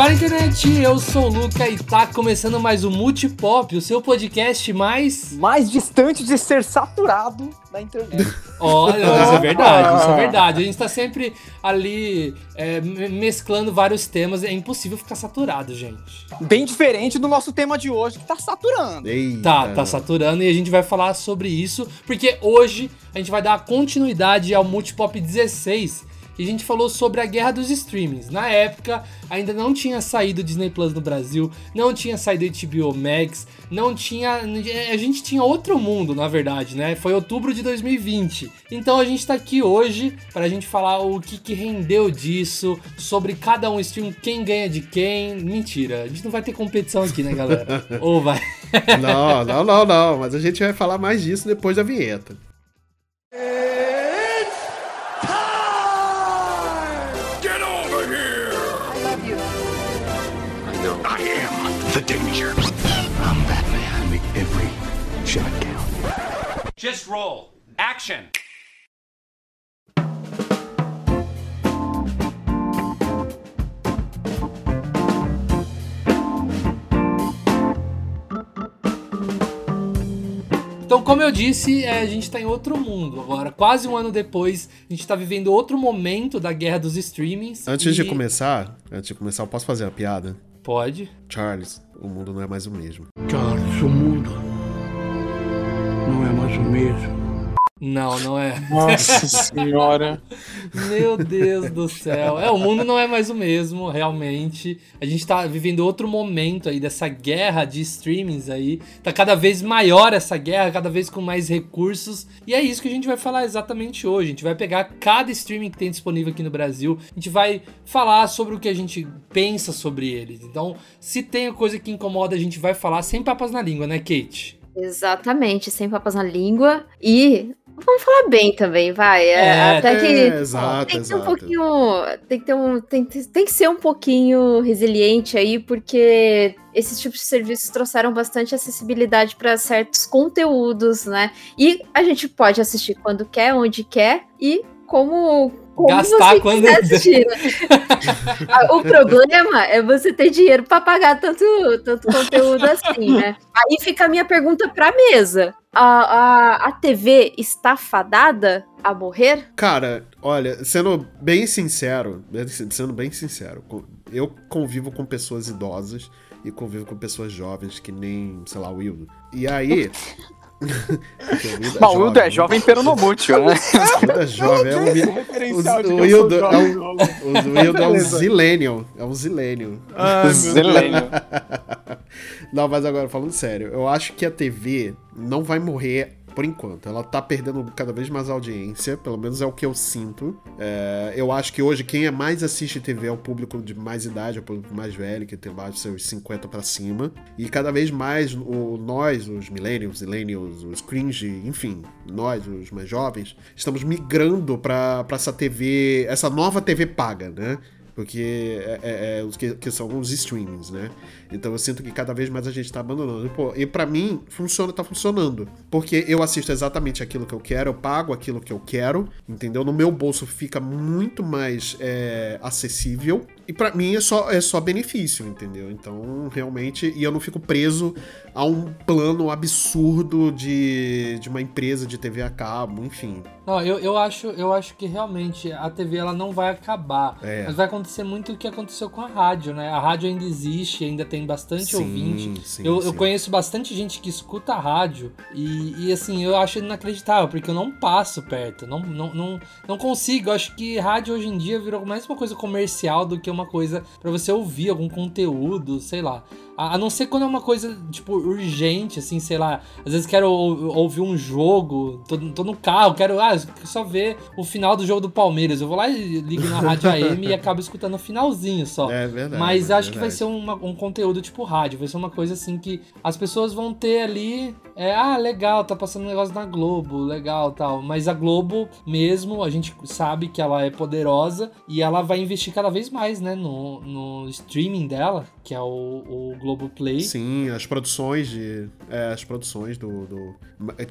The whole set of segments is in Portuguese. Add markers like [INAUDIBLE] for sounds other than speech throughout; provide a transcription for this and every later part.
Fala internet, eu sou o Luca e tá começando mais o Multipop, o seu podcast mais. Mais distante de ser saturado na internet. Olha, [LAUGHS] isso é verdade, isso é verdade. A gente tá sempre ali é, mesclando vários temas, é impossível ficar saturado, gente. Bem diferente do nosso tema de hoje, que tá saturando. Eita. Tá, tá saturando e a gente vai falar sobre isso, porque hoje a gente vai dar continuidade ao Multipop 16 e a gente falou sobre a guerra dos streamings. Na época, ainda não tinha saído Disney Plus no Brasil, não tinha saído HBO Max, não tinha. A gente tinha outro mundo, na verdade, né? Foi outubro de 2020. Então a gente tá aqui hoje pra gente falar o que, que rendeu disso, sobre cada um stream, quem ganha de quem. Mentira, a gente não vai ter competição aqui, né, galera? [LAUGHS] Ou vai? não, não, não, não. Mas a gente vai falar mais disso depois da vinheta. Just roll. Action. Então, como eu disse, é, a gente está em outro mundo agora. Quase um ano depois, a gente está vivendo outro momento da guerra dos streamings. Antes e... de começar, antes de começar, eu posso fazer a piada? Pode. Charles, o mundo não é mais o mesmo. Charles, o mundo não é mais o mesmo. Não, não é. Nossa [LAUGHS] senhora. Meu Deus do céu. É, o mundo não é mais o mesmo, realmente. A gente tá vivendo outro momento aí dessa guerra de streamings aí. Tá cada vez maior essa guerra, cada vez com mais recursos. E é isso que a gente vai falar exatamente hoje. A gente vai pegar cada streaming que tem disponível aqui no Brasil. A gente vai falar sobre o que a gente pensa sobre eles. Então, se tem coisa que incomoda, a gente vai falar sem papas na língua, né, Kate? Exatamente, sem papas na língua. E vamos falar bem também, vai. É, é até que é, exato, tem que ter um pouquinho. Tem que, ter um, tem, tem que ser um pouquinho resiliente aí, porque esses tipos de serviços trouxeram bastante acessibilidade para certos conteúdos, né? E a gente pode assistir quando quer, onde quer e como gastar quando [LAUGHS] assistir. Né? [LAUGHS] o problema é você ter dinheiro para pagar tanto, tanto conteúdo assim, né? Aí fica a minha pergunta para mesa. A, a, a TV está fadada a morrer? Cara, olha, sendo bem sincero, sendo bem sincero, eu convivo com pessoas idosas e convivo com pessoas jovens que nem, sei lá, o Wildo. E aí, Bom, o Wildo é jovem peronomútil, né? O Wildo é jovem, é um. O Wildo é um. O Wildo é um zilênio. É um zilênio. Ah, zilênio. [LAUGHS] Não, mas agora, falando sério, eu acho que a TV não vai morrer por enquanto. Ela tá perdendo cada vez mais audiência, pelo menos é o que eu sinto. É, eu acho que hoje quem é mais assiste TV é o público de mais idade, é o público mais velho, que tem mais de seus 50 para cima. E cada vez mais o, nós, os millennials, millennials, os cringe, enfim, nós, os mais jovens, estamos migrando para essa TV, essa nova TV paga, né? Porque é, é, é, que, que, são os streamings, né? Então eu sinto que cada vez mais a gente tá abandonando. E, pô, e para mim, funciona, tá funcionando. Porque eu assisto exatamente aquilo que eu quero, eu pago aquilo que eu quero, entendeu? No meu bolso fica muito mais é, acessível. E para mim é só, é só benefício, entendeu? Então, realmente. E eu não fico preso a um plano absurdo de, de uma empresa de TV a cabo, enfim. Não, eu, eu, acho, eu acho que realmente a TV ela não vai acabar. É. Mas vai acontecer muito o que aconteceu com a rádio, né? A rádio ainda existe, ainda tem bastante sim, ouvinte. Sim, eu, sim. eu conheço bastante gente que escuta a rádio e, e assim, eu acho inacreditável, porque eu não passo perto. Não, não, não, não consigo. Eu acho que rádio hoje em dia virou mais uma coisa comercial do que uma coisa para você ouvir algum conteúdo, sei lá. A, não ser quando é uma coisa, tipo, urgente, assim, sei lá. Às vezes quero ouvir um jogo, tô, tô no carro, quero ah, só ver o final do jogo do Palmeiras. Eu vou lá e ligo na rádio AM e [LAUGHS] acabo escutando o finalzinho só. É verdade. Mas é acho verdade. que vai ser uma, um conteúdo tipo rádio, vai ser uma coisa assim que as pessoas vão ter ali. É, ah, legal, tá passando um negócio na Globo, legal tal. Mas a Globo mesmo, a gente sabe que ela é poderosa e ela vai investir cada vez mais, né, no, no streaming dela, que é o, o Globoplay. Sim, as produções de. É, as produções do, do,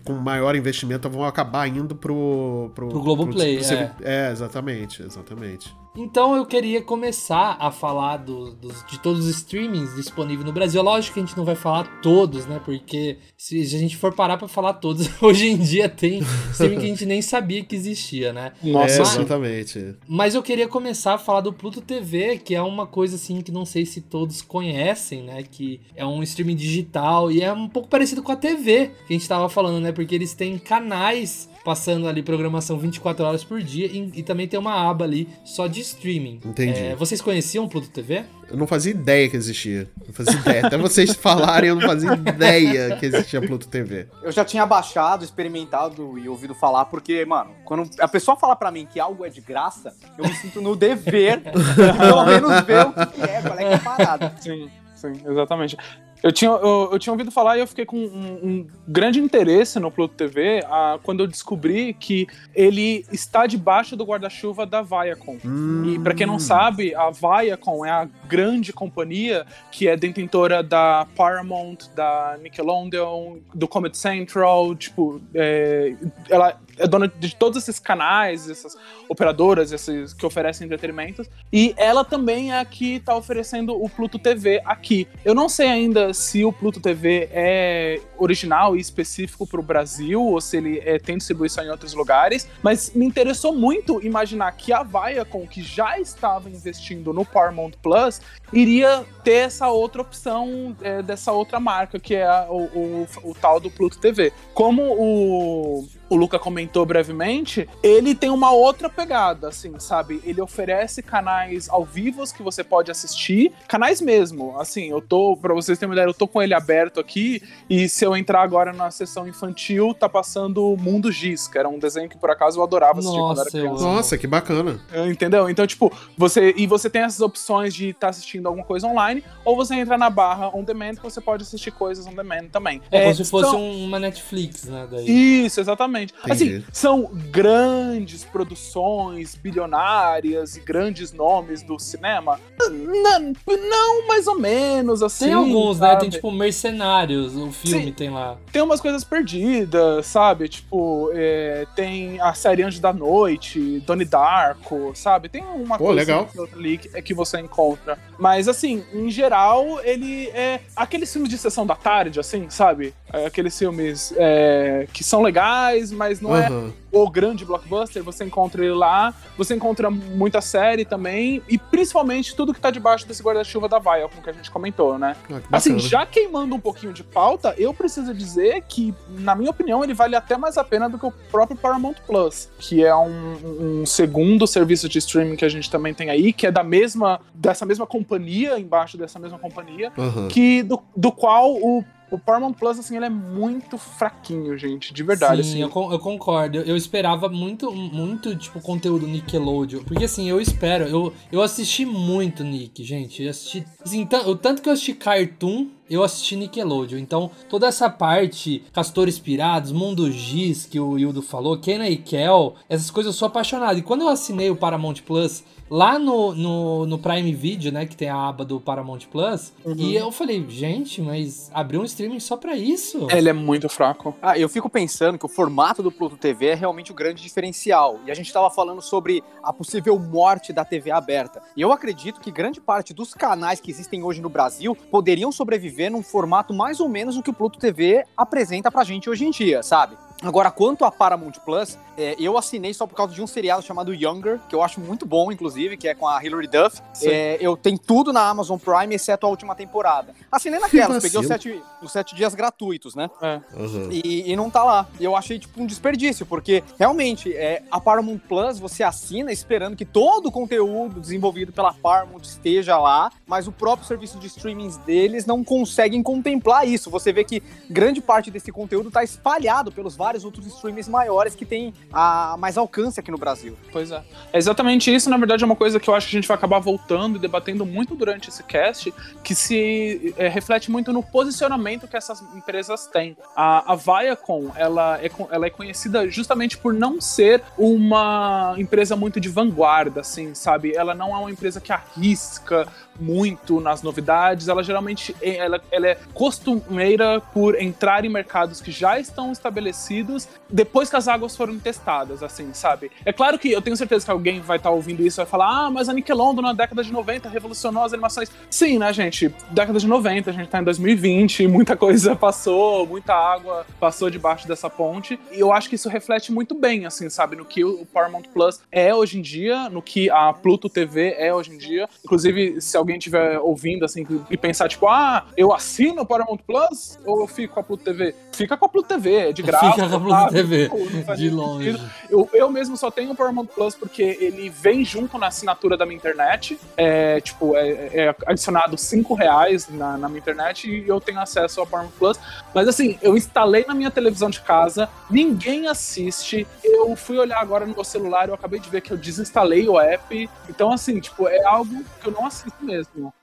Com maior investimento vão acabar indo pro. Pro, pro Globoplay. Pro, pro, é. é, exatamente, exatamente. Então eu queria começar a falar do, dos, de todos os streamings disponíveis no Brasil. Lógico que a gente não vai falar todos, né? Porque se a gente for parar pra falar todos, [LAUGHS] hoje em dia tem streaming que a gente nem sabia que existia, né? Nossa, é, exatamente. Mas eu queria começar a falar do Pluto TV, que é uma coisa assim que não sei se todos conhecem, né? Que é um streaming digital e é um pouco parecido com a TV que a gente tava falando, né? Porque eles têm canais passando ali programação 24 horas por dia e, e, também tem uma aba ali só de streaming. Entendi. É, vocês conheciam o Pluto TV? Eu não fazia ideia que existia. Não fazia ideia. Até vocês falarem, eu não fazia ideia que existia Pluto TV. Eu já tinha baixado, experimentado e ouvido falar, porque, mano, quando a pessoa fala para mim que algo é de graça, eu me sinto no dever de [LAUGHS] pelo menos ver o que é, qual é que é a parada. Sim. Sim, exatamente. Eu tinha, eu, eu, tinha ouvido falar e eu fiquei com um, um grande interesse no Pluto TV ah, quando eu descobri que ele está debaixo do guarda-chuva da Viacom. Hum. E para quem não sabe, a Viacom é a grande companhia que é detentora da Paramount, da Nickelodeon, do Comedy Central, tipo, é, ela é dona de todos esses canais, essas operadoras esses que oferecem entretenimento. E ela também é a que está oferecendo o Pluto TV aqui. Eu não sei ainda se o Pluto TV é original e específico para o Brasil ou se ele é, tem distribuição em outros lugares, mas me interessou muito imaginar que a Viacom, que já estava investindo no Paramount Plus, iria ter essa outra opção é, dessa outra marca, que é a, o, o, o tal do Pluto TV. Como o o Luca comentou brevemente, ele tem uma outra pegada, assim, sabe? Ele oferece canais ao vivo que você pode assistir, canais mesmo. Assim, eu tô, pra vocês terem uma ideia, eu tô com ele aberto aqui, e se eu entrar agora na sessão infantil, tá passando Mundo Giz, que era um desenho que por acaso eu adorava assistir Nossa, quando era criança. Nossa, que bacana. Entendeu? Então, tipo, você. E você tem essas opções de estar tá assistindo alguma coisa online, ou você entra na barra on demand, que você pode assistir coisas on demand também. É, é como se fosse são... uma Netflix, né? Daí. Isso, exatamente. Exatamente. Assim, são grandes produções bilionárias e grandes nomes do cinema? Não, não mais ou menos, assim. Tem alguns, sabe? né? Tem tipo Mercenários, o filme Sim, tem lá. Tem umas coisas perdidas, sabe? Tipo, é, tem a série Anjo da Noite, Donnie Darko, sabe? Tem uma Pô, coisa legal. ali que, é que você encontra. Mas, assim, em geral, ele é aqueles filmes de sessão da tarde, assim, sabe? Aqueles filmes é, que são legais, mas não uhum. é o grande blockbuster, você encontra ele lá, você encontra muita série também, e principalmente tudo que tá debaixo desse guarda-chuva da Viacom que a gente comentou, né? Ah, assim, já queimando um pouquinho de pauta, eu preciso dizer que, na minha opinião, ele vale até mais a pena do que o próprio Paramount Plus, que é um, um segundo serviço de streaming que a gente também tem aí, que é da mesma, dessa mesma companhia, embaixo dessa mesma companhia, uhum. que do, do qual o o Paramount Plus, assim, ele é muito fraquinho, gente, de verdade. Sim, assim. eu, eu concordo. Eu esperava muito, muito, tipo, conteúdo Nickelodeon. Porque, assim, eu espero. Eu, eu assisti muito Nick, gente. Eu assisti. Assim, o tanto que eu assisti Cartoon, eu assisti Nickelodeon. Então, toda essa parte, Castores Pirados, Mundo Giz, que o Hildo falou, Kenna e Kel, essas coisas eu sou apaixonado. E quando eu assinei o Paramount Plus lá no, no, no, Prime Video, né, que tem a aba do Paramount Plus, uhum. e eu falei, gente, mas abriu um streaming só pra isso? Ele é muito fraco. Ah, eu fico pensando que o formato do Pluto TV é realmente o grande diferencial. E a gente tava falando sobre a possível morte da TV aberta. E eu acredito que grande parte dos canais que existem hoje no Brasil poderiam sobreviver num formato mais ou menos o que o Pluto TV apresenta pra gente hoje em dia, sabe? Agora, quanto a Paramount Plus, é, eu assinei só por causa de um seriado chamado Younger, que eu acho muito bom, inclusive, que é com a Hilary Duff. É, eu tenho tudo na Amazon Prime, exceto a última temporada. Assinei naquelas, peguei os sete, os sete dias gratuitos, né? É. Uhum. E, e, não tá lá. E eu achei, tipo, um desperdício, porque realmente, é, a Paramount Plus você assina esperando que todo o conteúdo desenvolvido pela Paramount esteja lá, mas o próprio serviço de streaming deles não conseguem contemplar isso. Você vê que grande parte desse conteúdo tá espalhado pelos vários vários outros streamers maiores que têm a mais alcance aqui no Brasil. Pois é. É exatamente isso, na verdade, é uma coisa que eu acho que a gente vai acabar voltando e debatendo muito durante esse cast, que se é, reflete muito no posicionamento que essas empresas têm. A, a Viacom, ela é, ela é conhecida justamente por não ser uma empresa muito de vanguarda, assim, sabe? Ela não é uma empresa que arrisca muito nas novidades, ela geralmente ela, ela é costumeira por entrar em mercados que já estão estabelecidos estabelecidos depois que as águas foram testadas, assim, sabe? É claro que eu tenho certeza que alguém vai estar tá ouvindo isso e vai falar, ah, mas a Nickelodeon na década de 90 revolucionou as animações. Sim, né, gente? Década de 90, a gente tá em 2020, muita coisa [LAUGHS] passou, muita água passou debaixo dessa ponte. E eu acho que isso reflete muito bem, assim, sabe? No que o Paramount Plus é hoje em dia, no que a Pluto TV é hoje em dia. Inclusive, se alguém estiver ouvindo, assim, e pensar, tipo, ah, eu assino o Paramount Plus ou eu fico com a Pluto TV? Fica com a Pluto TV, é de [LAUGHS] graça. Fica com a Pluto TV, de longe. Eu, eu mesmo só tenho o Paramount Plus porque ele vem junto na assinatura da minha internet. É, tipo, é, é adicionado 5 reais na, na minha internet e eu tenho acesso ao Paramount Plus. Mas assim, eu instalei na minha televisão de casa, ninguém assiste. Eu fui olhar agora no meu celular, eu acabei de ver que eu desinstalei o app. Então, assim, tipo, é algo que eu não assisto mesmo. eso.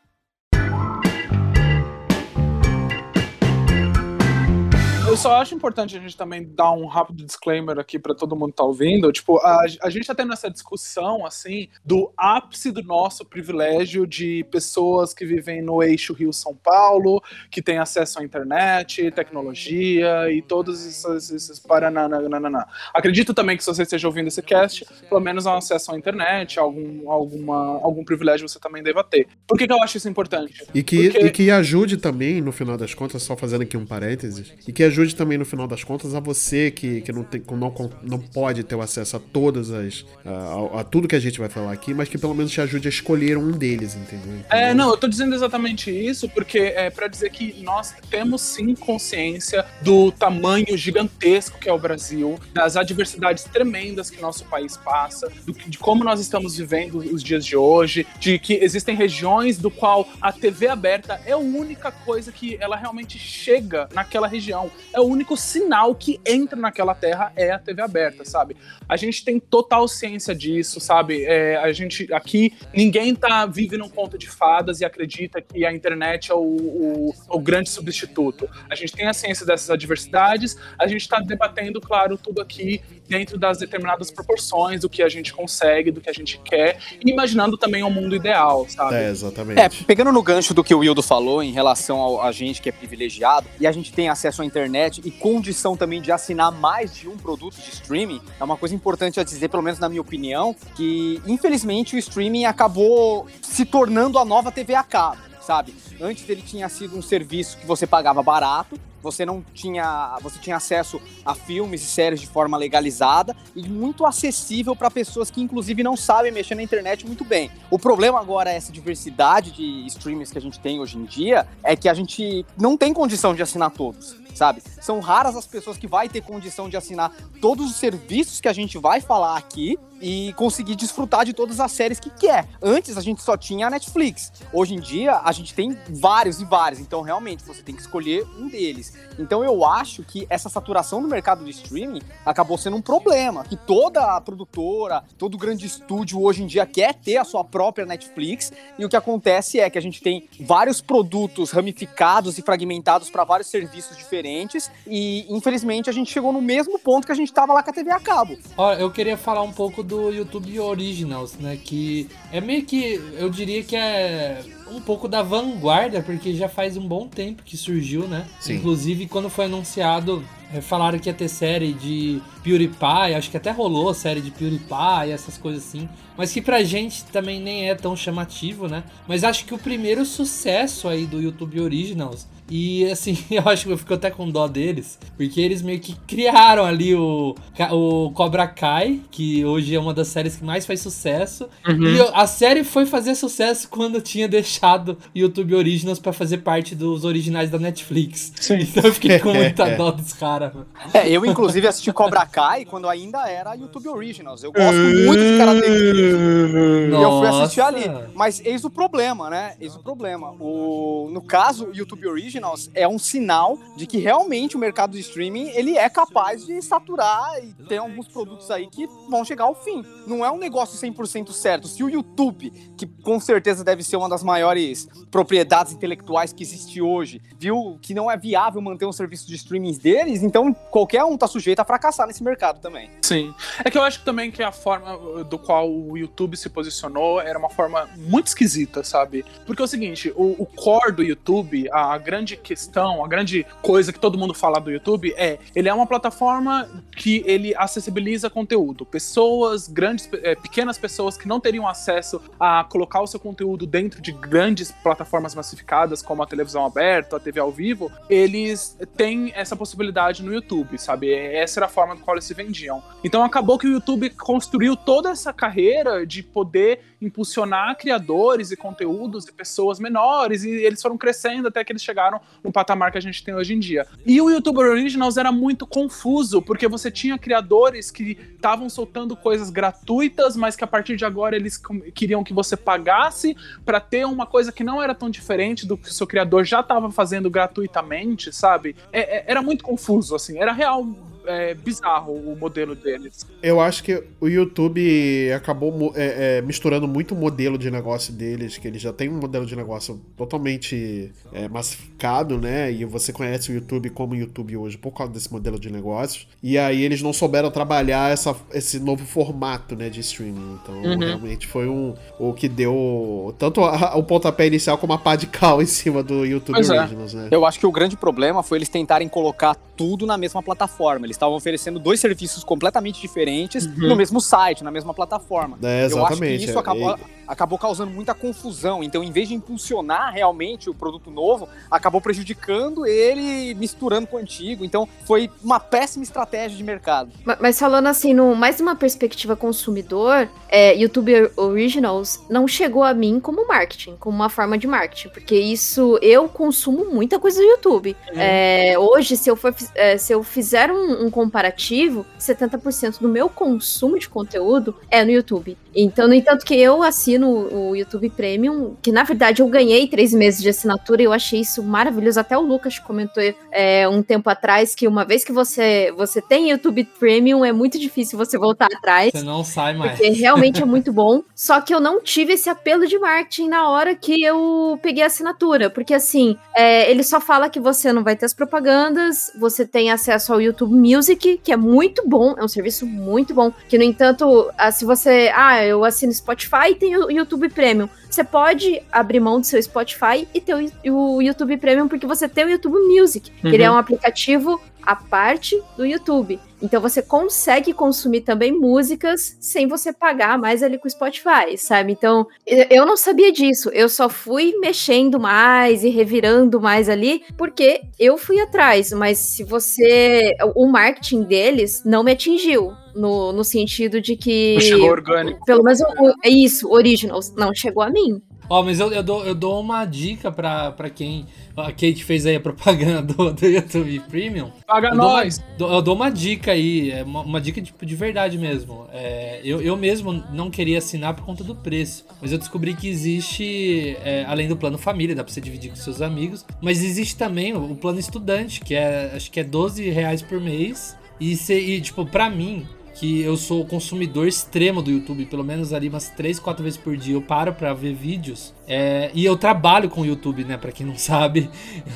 Eu só acho importante a gente também dar um rápido disclaimer aqui para todo mundo que tá ouvindo. Tipo, a, a gente tá tendo essa discussão, assim, do ápice do nosso privilégio de pessoas que vivem no eixo Rio-São Paulo, que têm acesso à internet, tecnologia e todos esses, esses parananana. Acredito também que se você esteja ouvindo esse cast, pelo menos há acesso à internet, algum, alguma, algum privilégio você também deva ter. Por que, que eu acho isso importante? E que, Porque... e que ajude também, no final das contas, só fazendo aqui um parênteses, e que ajude ajude também no final das contas a você que, que não, tem, não, não pode ter o acesso a todas as. A, a, tudo que a gente vai falar aqui, mas que pelo menos te ajude a escolher um deles, entendeu? entendeu? É, não, eu tô dizendo exatamente isso porque é para dizer que nós temos sim consciência do tamanho gigantesco que é o Brasil, das adversidades tremendas que nosso país passa, do, de como nós estamos vivendo os dias de hoje, de que existem regiões do qual a TV aberta é a única coisa que ela realmente chega naquela região é o único sinal que entra naquela terra é a TV aberta, sabe? A gente tem total ciência disso, sabe? É, a gente aqui, ninguém tá vive num conto de fadas e acredita que a internet é o, o, o grande substituto. A gente tem a ciência dessas adversidades, a gente está debatendo, claro, tudo aqui dentro das determinadas proporções do que a gente consegue, do que a gente quer, e imaginando também um mundo ideal, sabe? É, exatamente. É, pegando no gancho do que o Wildo falou em relação a gente que é privilegiado e a gente tem acesso à internet e condição também de assinar mais de um produto de streaming, é uma coisa importante a dizer, pelo menos na minha opinião, que infelizmente o streaming acabou se tornando a nova TV a cabo sabe? Antes ele tinha sido um serviço que você pagava barato, você não tinha, você tinha acesso a filmes e séries de forma legalizada e muito acessível para pessoas que inclusive não sabem mexer na internet muito bem. O problema agora é essa diversidade de streamers que a gente tem hoje em dia, é que a gente não tem condição de assinar todos sabe? São raras as pessoas que vai ter condição de assinar todos os serviços que a gente vai falar aqui e conseguir desfrutar de todas as séries que quer. Antes a gente só tinha a Netflix. Hoje em dia a gente tem vários e vários, então realmente você tem que escolher um deles. Então eu acho que essa saturação no mercado de streaming acabou sendo um problema, que toda a produtora, todo grande estúdio hoje em dia quer ter a sua própria Netflix, e o que acontece é que a gente tem vários produtos ramificados e fragmentados para vários serviços diferentes, e infelizmente a gente chegou no mesmo ponto que a gente estava lá com a TV a cabo. Olha, eu queria falar um pouco do YouTube Originals, né? Que é meio que, eu diria que é um pouco da vanguarda, porque já faz um bom tempo que surgiu, né? Sim. Inclusive, quando foi anunciado, é, falaram que ia ter série de PewDiePie, acho que até rolou série de PewDiePie, essas coisas assim. Mas que pra gente também nem é tão chamativo, né? Mas acho que o primeiro sucesso aí do YouTube Originals e assim, [LAUGHS] eu acho que eu fico até com dó deles, porque eles meio que criaram ali o, o Cobra Kai, que hoje é uma das séries que mais faz sucesso. Uhum. E a série foi fazer sucesso quando tinha deixado YouTube Originals para fazer parte dos originais da Netflix. Sim. Então eu fiquei com muita [LAUGHS] dó dos caras. É, eu inclusive assisti Cobra Kai quando ainda era YouTube Originals. Eu gosto muito de Karate Kid. E eu fui assistir ali. Mas eis o problema, né? Eis o problema. O, no caso, YouTube Originals Originals é um sinal de que realmente o mercado de streaming ele é capaz de saturar e tem alguns produtos aí que vão chegar ao fim. Não é um negócio 100% certo. Se o YouTube, que com certeza deve ser uma das maiores propriedades intelectuais que existe hoje, viu que não é viável manter um serviço de streaming deles, então qualquer um tá sujeito a fracassar nesse mercado também. Sim. É que eu acho também que a forma uh, do qual o YouTube se posicionou era uma forma muito esquisita, sabe? Porque é o seguinte, o, o core do YouTube, a grande grande questão, a grande coisa que todo mundo fala do YouTube é, ele é uma plataforma que ele acessibiliza conteúdo. Pessoas, grandes, é, pequenas pessoas que não teriam acesso a colocar o seu conteúdo dentro de grandes plataformas massificadas, como a televisão aberta, a TV ao vivo, eles têm essa possibilidade no YouTube, sabe? Essa era a forma com qual eles se vendiam. Então acabou que o YouTube construiu toda essa carreira de poder impulsionar criadores e conteúdos de pessoas menores e eles foram crescendo até que eles chegaram no patamar que a gente tem hoje em dia. E o YouTube Originals era muito confuso, porque você tinha criadores que estavam soltando coisas gratuitas, mas que a partir de agora eles queriam que você pagasse para ter uma coisa que não era tão diferente do que o seu criador já estava fazendo gratuitamente, sabe? É, é, era muito confuso, assim, era real é, bizarro o modelo deles. Eu acho que o YouTube acabou é, é, misturando muito o modelo de negócio deles, que eles já tem um modelo de negócio totalmente é, massificado, né? E você conhece o YouTube como YouTube hoje por causa desse modelo de negócios. E aí eles não souberam trabalhar essa, esse novo formato, né, de streaming. Então, uhum. realmente foi um o que deu tanto a, o pontapé inicial como a pá de cal [LAUGHS] em cima do YouTube pois é. Originals, né? Eu acho que o grande problema foi eles tentarem colocar tudo na mesma plataforma. Eles estavam oferecendo dois serviços completamente diferentes uhum. no mesmo site, na mesma plataforma. É, exatamente. Eu acho que isso acabou, acabou causando muita confusão. Então, em vez de impulsionar realmente o produto novo, acabou prejudicando ele misturando com o antigo. Então, foi uma péssima estratégia de mercado. Mas, mas falando assim, no, mais uma perspectiva consumidor, é, YouTube Originals não chegou a mim como marketing, como uma forma de marketing, porque isso eu consumo muita coisa do YouTube. Uhum. É, hoje, se eu, for, é, se eu fizer um, um comparativo, 70% do meu consumo de conteúdo é no YouTube. Então, no entanto, que eu assino o YouTube Premium, que na verdade eu ganhei três meses de assinatura e eu achei isso maravilhoso. Até o Lucas comentou é, um tempo atrás que uma vez que você, você tem YouTube Premium, é muito difícil você voltar atrás. Você não sai mais. Porque realmente é muito bom. Só que eu não tive esse apelo de marketing na hora que eu peguei a assinatura. Porque assim, é, ele só fala que você não vai ter as propagandas, você tem acesso ao YouTube Music, que é muito bom, é um serviço muito bom. Que, no entanto, ah, se você. Ah, eu assino Spotify e tem o YouTube Premium. Você pode abrir mão do seu Spotify e ter o, YouTube Premium porque você tem o YouTube Music, uhum. que ele é uhum. um aplicativo à parte do YouTube. Então você consegue consumir também músicas sem você pagar mais ali com o Spotify, sabe? Então eu não sabia disso. Eu só fui mexendo mais e revirando mais ali porque eu fui atrás. Mas se você. O marketing deles não me atingiu. No, no sentido de que. Não chegou orgânico. Pelo menos é isso, Originals. Não chegou a mim. Ó, oh, mas eu, eu, dou, eu dou uma dica pra quem. [LAUGHS] A Kate fez aí a propaganda do, do YouTube Premium. Paga eu nós! Dou uma, eu dou uma dica aí, é uma, uma dica tipo, de verdade mesmo. É, eu, eu mesmo não queria assinar por conta do preço. Mas eu descobri que existe, é, além do plano família, dá pra você dividir com seus amigos. Mas existe também o, o plano estudante, que é acho que é 12 reais por mês. E, se, e tipo, pra mim, que eu sou consumidor extremo do YouTube, pelo menos ali umas 3, 4 vezes por dia eu paro para ver vídeos. É, e eu trabalho com o YouTube, né? Pra quem não [LAUGHS] sabe,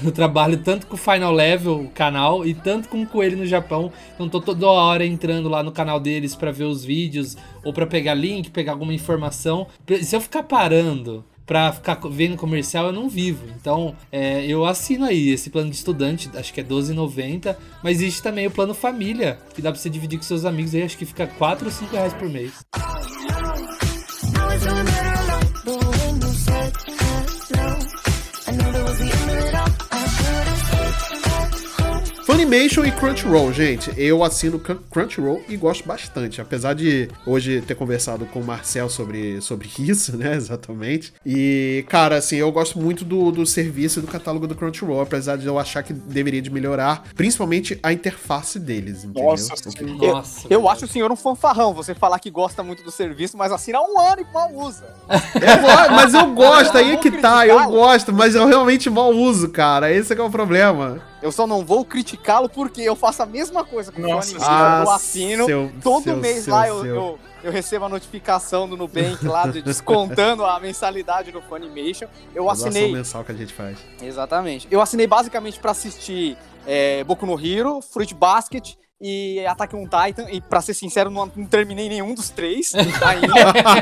eu trabalho tanto com o Final Level, o canal, e tanto com o ele no Japão. Então tô toda hora entrando lá no canal deles para ver os vídeos, ou para pegar link, pegar alguma informação. Se eu ficar parando pra ficar vendo comercial eu não vivo. Então, é, eu assino aí esse plano de estudante, acho que é R$12,90, mas existe também o plano família, que dá pra você dividir com seus amigos aí, acho que fica 4 ou 5 reais por mês. Funimation e Crunchyroll, gente. Eu assino Crunchyroll e gosto bastante. Apesar de hoje ter conversado com o Marcel sobre, sobre [LAUGHS] isso, né? Exatamente. E, cara, assim, eu gosto muito do, do serviço e do catálogo do Crunchyroll, apesar de eu achar que deveria de melhorar, principalmente a interface deles, entendeu? Nossa, eu, Nossa, eu acho o senhor um fanfarrão, você falar que gosta muito do serviço, mas assina um ano e mal usa. [LAUGHS] Eu, mas eu gosto, aí é que tá, eu gosto, mas eu realmente mal uso, cara. Esse é que é o problema. Eu só não vou criticá-lo porque eu faço a mesma coisa com o Funimation. Ah, eu assino. Seu, todo seu, mês seu, lá eu, eu, eu, recebo a notificação do Nubank lá de, [LAUGHS] descontando a mensalidade do Funimation. Eu a assinei. mensal que a gente faz. Exatamente. Eu assinei basicamente para assistir é, Boku no Hero, Fruit Basket e Attack on Titan, e pra ser sincero, não, não terminei nenhum dos três [LAUGHS] ainda,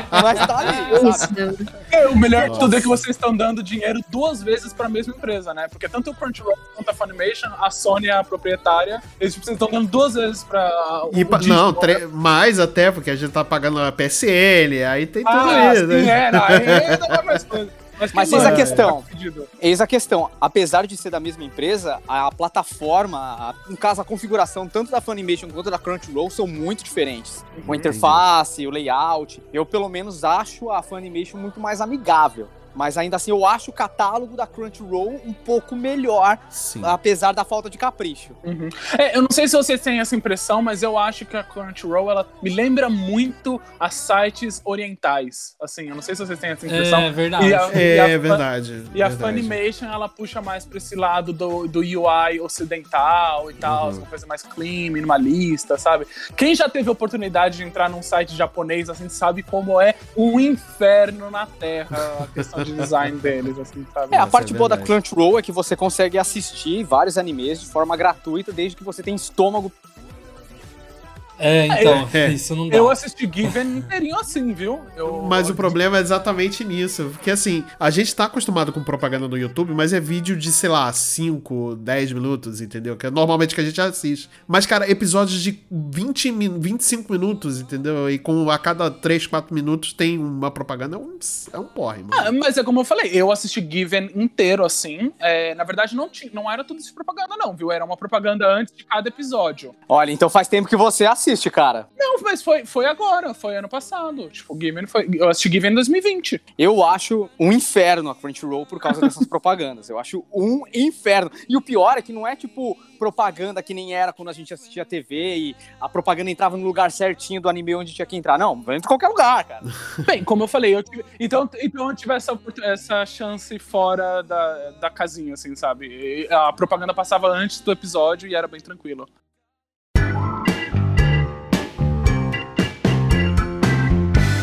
mas tá ali, sabe? É, o melhor Nossa. de tudo é que vocês estão dando dinheiro duas vezes pra mesma empresa, né? Porque tanto o Crunchyroll quanto a Funimation, a Sony é a proprietária, eles tipo, estão dando duas vezes pra... E pra, não, né? mais até, porque a gente tá pagando a PSN, aí tem tudo ah, isso, né? É, não, ainda [LAUGHS] é mais coisa. Mas, Mas eis a questão. Eis a questão. Apesar de ser da mesma empresa, a plataforma, a, no caso, a configuração tanto da Funimation quanto da Crunchyroll são muito diferentes. Uhum. A interface, o layout. Eu, pelo menos, acho a Funimation muito mais amigável. Mas ainda assim, eu acho o catálogo da Crunchyroll um pouco melhor, Sim. apesar da falta de capricho. Uhum. É, eu não sei se vocês têm essa impressão, mas eu acho que a Crunchyroll ela me lembra muito a sites orientais. Assim, eu não sei se vocês têm essa impressão. É verdade. E a, é, e a, verdade. E a Funimation ela puxa mais pra esse lado do, do UI ocidental e tal, uhum. uma coisa mais clean, minimalista, sabe? Quem já teve a oportunidade de entrar num site japonês assim sabe como é um inferno na Terra a questão de de design deles, assim, sabe? É, a parte é boa da Crunchyroll é que você consegue assistir vários animes de forma gratuita, desde que você tenha estômago é, então, é, isso não dá. Eu assisti Given inteirinho assim, viu? Eu... Mas o problema é exatamente nisso. Porque assim, a gente tá acostumado com propaganda no YouTube, mas é vídeo de, sei lá, 5, 10 minutos, entendeu? Que é normalmente que a gente assiste. Mas, cara, episódios de 20, 25 minutos, entendeu? E com a cada 3, 4 minutos tem uma propaganda, é um, é um porre, mano. Ah, mas é como eu falei, eu assisti Given inteiro assim. É, na verdade, não, tinha, não era tudo isso propaganda, não, viu? Era uma propaganda antes de cada episódio. Olha, então faz tempo que você assiste assiste, cara? Não, mas foi, foi agora, foi ano passado. Tipo, Given foi. Eu assisti Given em 2020. Eu acho um inferno a Crunchyroll por causa dessas [LAUGHS] propagandas. Eu acho um inferno. E o pior é que não é tipo propaganda que nem era quando a gente assistia TV e a propaganda entrava no lugar certinho do anime onde tinha que entrar. Não, entra em qualquer lugar, cara. [LAUGHS] Bem, como eu falei, eu tive, então, então eu tive essa, essa chance fora da, da casinha, assim, sabe? A propaganda passava antes do episódio e era bem tranquilo.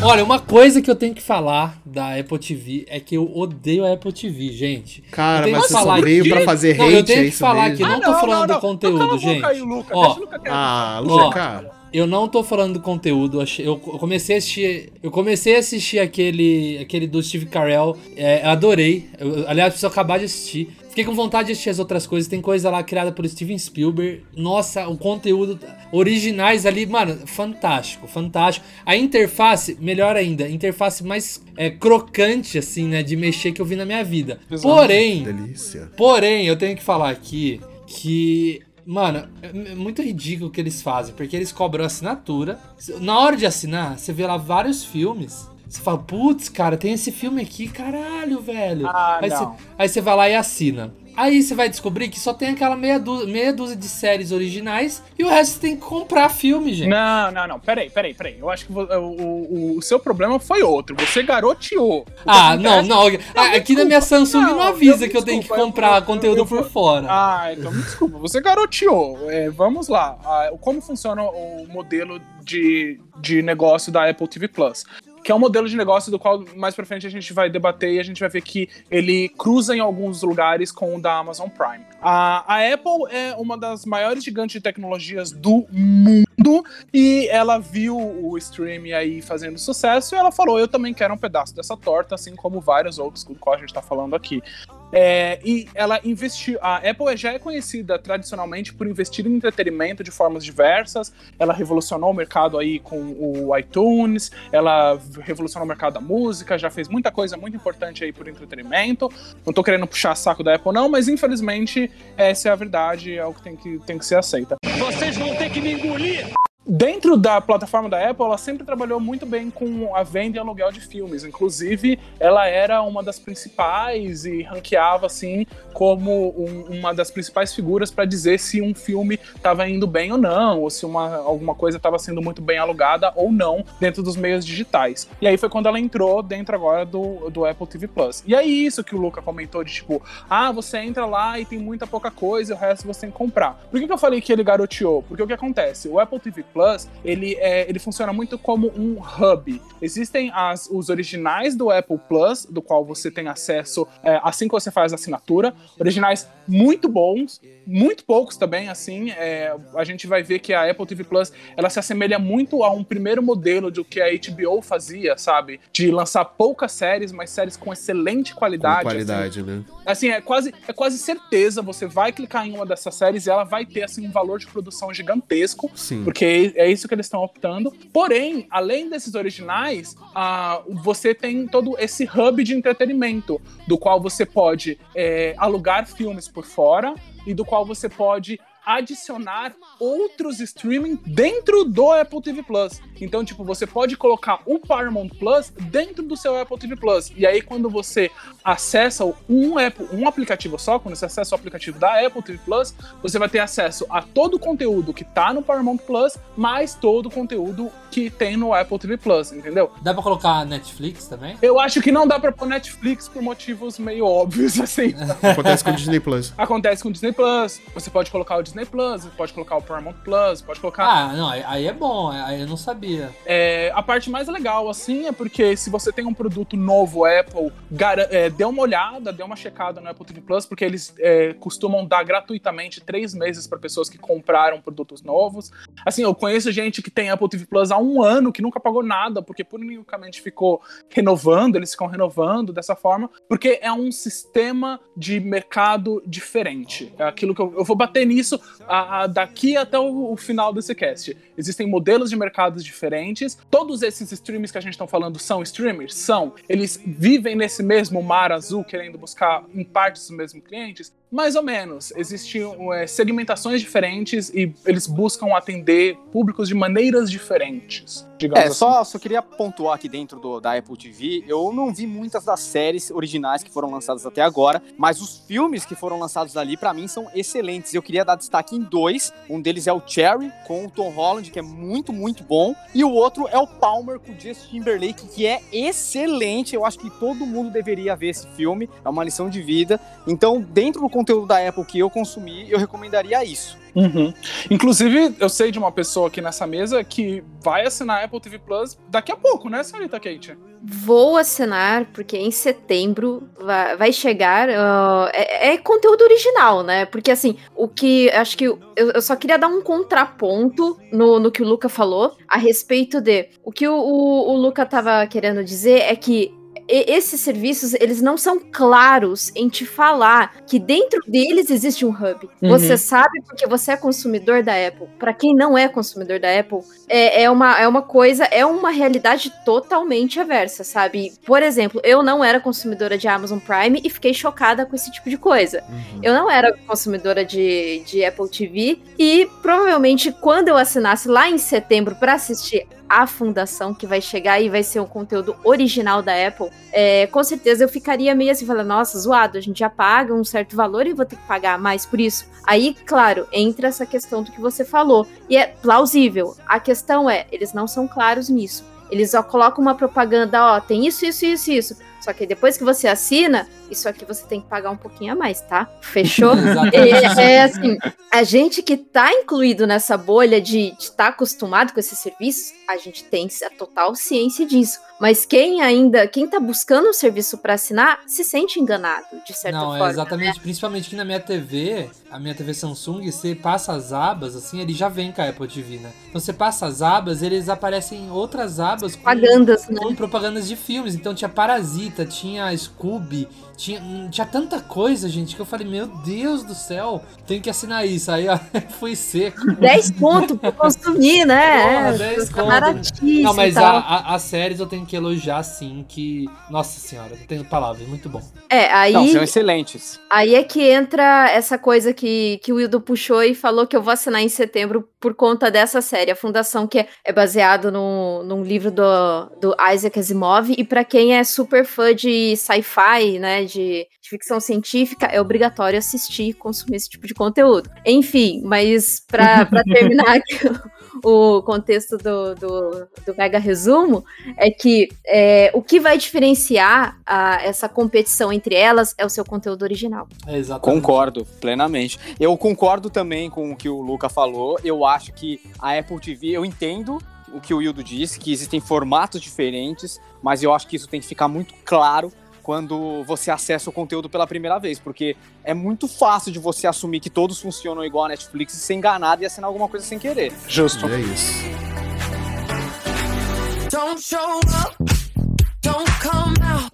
Olha, uma coisa que eu tenho que falar da Apple TV é que eu odeio a Apple TV, gente. Cara, mas você só veio pra fazer hate, não, eu tenho é que falar mesmo? aqui, não, tô não, falando não, do conteúdo, gente. Aí, Luca, ó, Luca ah, Luca, eu não tô falando do conteúdo. Eu comecei a assistir. Eu comecei a assistir aquele, aquele do Steve Carell. É, adorei. Eu, aliás, preciso acabar de assistir. Fiquei com vontade de assistir as outras coisas. Tem coisa lá criada por Steven Spielberg. Nossa, o conteúdo originais ali, mano, fantástico, fantástico. A interface, melhor ainda, interface mais é, crocante, assim, né, de mexer que eu vi na minha vida. Exato. Porém, delícia. Porém, eu tenho que falar aqui que Mano, é muito ridículo o que eles fazem, porque eles cobram assinatura. Na hora de assinar, você vê lá vários filmes. Você fala, putz, cara, tem esse filme aqui, caralho, velho. Ah, aí, não. Você, aí você vai lá e assina. Aí você vai descobrir que só tem aquela meia dúzia, meia dúzia de séries originais e o resto você tem que comprar filme, gente. Não, não, não. Peraí, peraí, peraí. Eu acho que o, o, o seu problema foi outro. Você garoteou. Ah, não, não, não. Aqui na minha Samsung não, não avisa que eu tenho que comprar eu, conteúdo por fora. Ah, então me desculpa. Você garoteou. É, vamos lá. Ah, como funciona o modelo de, de negócio da Apple TV Plus? Que é um modelo de negócio do qual mais pra frente a gente vai debater e a gente vai ver que ele cruza em alguns lugares com o da Amazon Prime. A, a Apple é uma das maiores gigantes de tecnologias do mundo e ela viu o streaming aí fazendo sucesso e ela falou: Eu também quero um pedaço dessa torta, assim como vários outros do qual a gente tá falando aqui. É, e ela investiu. A Apple já é conhecida tradicionalmente por investir em entretenimento de formas diversas. Ela revolucionou o mercado aí com o iTunes, ela revolucionou o mercado da música, já fez muita coisa muito importante aí por entretenimento. Não tô querendo puxar saco da Apple, não, mas infelizmente essa é a verdade, é o que tem que, tem que ser aceita. Vocês vão ter que me engolir! Dentro da plataforma da Apple, ela sempre trabalhou muito bem com a venda e aluguel de filmes. Inclusive, ela era uma das principais e ranqueava assim como um, uma das principais figuras para dizer se um filme estava indo bem ou não, ou se uma, alguma coisa estava sendo muito bem alugada ou não dentro dos meios digitais. E aí foi quando ela entrou dentro agora do, do Apple TV Plus. E aí isso que o Luca comentou de tipo, ah, você entra lá e tem muita pouca coisa, e o resto você tem que comprar. Por que, que eu falei que ele garoteou? Porque o que acontece? O Apple TV Plus Plus, ele, é, ele funciona muito como um hub. Existem as, os originais do Apple Plus, do qual você tem acesso é, assim que você faz a assinatura. Originais muito bons, muito poucos também, assim. É, a gente vai ver que a Apple TV Plus ela se assemelha muito a um primeiro modelo do que a HBO fazia, sabe? De lançar poucas séries, mas séries com excelente qualidade. Com qualidade, assim. né? Assim, é quase, é quase certeza. Você vai clicar em uma dessas séries e ela vai ter assim, um valor de produção gigantesco. Sim. Porque é isso que eles estão optando. Porém, além desses originais, você tem todo esse hub de entretenimento, do qual você pode é, alugar filmes por fora e do qual você pode adicionar outros streaming dentro do Apple TV Plus. Então, tipo, você pode colocar o Paramount Plus dentro do seu Apple TV Plus. E aí, quando você acessa um, Apple, um aplicativo só, quando você acessa o aplicativo da Apple TV Plus, você vai ter acesso a todo o conteúdo que tá no Paramount Plus, mais todo o conteúdo que tem no Apple TV Plus, entendeu? Dá pra colocar Netflix também? Eu acho que não dá pra pôr Netflix por motivos meio óbvios, [LAUGHS] assim. Acontece com o Disney Plus. Acontece com o Disney Plus. Você pode colocar o Disney Disney Plus, pode colocar o Paramount Plus, pode colocar. Ah, não, aí é bom, aí eu não sabia. É, a parte mais legal, assim, é porque se você tem um produto novo Apple, é, dê uma olhada, dê uma checada no Apple TV Plus, porque eles é, costumam dar gratuitamente três meses para pessoas que compraram produtos novos. Assim, eu conheço gente que tem Apple TV Plus há um ano, que nunca pagou nada, porque por unicamente ficou renovando, eles ficam renovando dessa forma, porque é um sistema de mercado diferente. É aquilo que eu, eu vou bater nisso a, a, daqui até o, o, final desse cast. Existem modelos de mercados diferentes. Todos esses streamers que a gente está falando são streamers? São. Eles vivem nesse mesmo mar azul, querendo buscar em partes os mesmos clientes? Mais ou menos. Existem é, segmentações diferentes e eles buscam atender públicos de maneiras diferentes. É, assim. só, só queria pontuar aqui dentro do, da Apple TV, eu não vi muitas das séries originais que foram lançadas até agora, mas os filmes que foram lançados ali, para mim, são excelentes. Eu queria dar destaque em dois. Um deles é o Cherry, com o Tom Holland, que é muito, muito bom. E o outro é o Palmer, com o Justin Timberlake, que é excelente. Eu acho que todo mundo deveria ver esse filme. É uma lição de vida. Então, dentro do conteúdo da Apple que eu consumi, eu recomendaria isso. Uhum. Inclusive, eu sei de uma pessoa aqui nessa mesa que vai assinar Apple TV Plus daqui a pouco, né, senhorita Kate? Vou assinar, porque em setembro vai, vai chegar. Uh, é, é, conteúdo original, né? Porque assim, o que. Acho que eu, eu, só queria dar um contraponto no, no que o Luca falou a respeito de. O que o, o, o Luca tava querendo dizer é que esses serviços, eles não são claros em te falar que dentro deles existe um hub. Uhum. Você sabe porque você é consumidor da Apple. Para quem não é consumidor da Apple, é, é, uma, é uma coisa, é uma realidade totalmente aversa, sabe? Por exemplo, eu não era consumidora de Amazon Prime e fiquei chocada com esse tipo de coisa. Uhum. Eu não era consumidora de, de Apple TV e provavelmente quando eu assinasse lá em setembro para assistir a fundação que vai chegar e vai ser um conteúdo original da Apple, é, com certeza eu ficaria meio assim, falando, nossa, zoado, a gente já paga um certo valor e vou ter que pagar mais por isso. Aí, claro, entra essa questão do que você falou. E é plausível. A questão é, eles não são claros nisso. Eles só colocam uma propaganda, ó, tem isso, isso, isso, isso. Só que depois que você assina, isso aqui você tem que pagar um pouquinho a mais, tá? Fechou? [LAUGHS] é, é, assim, a gente que tá incluído nessa bolha de estar tá acostumado com esses serviços, a gente tem a total ciência disso. Mas quem ainda, quem tá buscando um serviço para assinar, se sente enganado, de certa Não, forma. Não, é exatamente, né? principalmente que na minha TV, a minha TV Samsung, você passa as abas, assim, ele já vem com a Apple TV, né? Então você passa as abas, eles aparecem em outras abas com propagandas, né? com propagandas de filmes. Então tinha Parasita, tinha Scooby, tinha, tinha tanta coisa, gente, que eu falei, meu Deus do céu, tem que assinar isso. Aí ó, [LAUGHS] fui seco. 10 pontos pra consumir, né? Porra, 10 conto. Não, mas a, a, as séries eu tenho que elogiar, sim, que. Nossa senhora, não tenho palavras, muito bom. É, aí. Não, são excelentes. Aí é que entra essa coisa que, que o Wildo puxou e falou que eu vou assinar em setembro por conta dessa série. A Fundação, que é baseado no, num livro do, do Isaac Asimov, e para quem é super fã de sci-fi, né? De, de ficção científica, é obrigatório assistir e consumir esse tipo de conteúdo. Enfim, mas para [LAUGHS] terminar aqui o contexto do, do, do Mega Resumo, é que é, o que vai diferenciar a, essa competição entre elas é o seu conteúdo original. Exatamente. Concordo, plenamente. Eu concordo também com o que o Luca falou. Eu acho que a Apple TV, eu entendo o que o Wildo disse, que existem formatos diferentes, mas eu acho que isso tem que ficar muito claro quando você acessa o conteúdo pela primeira vez, porque é muito fácil de você assumir que todos funcionam igual a Netflix e ser enganado e assinar alguma coisa sem querer. Justo. É isso. Don't show up, don't come out,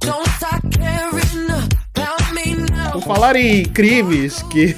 don't start caring about me now. Por falar em crimes que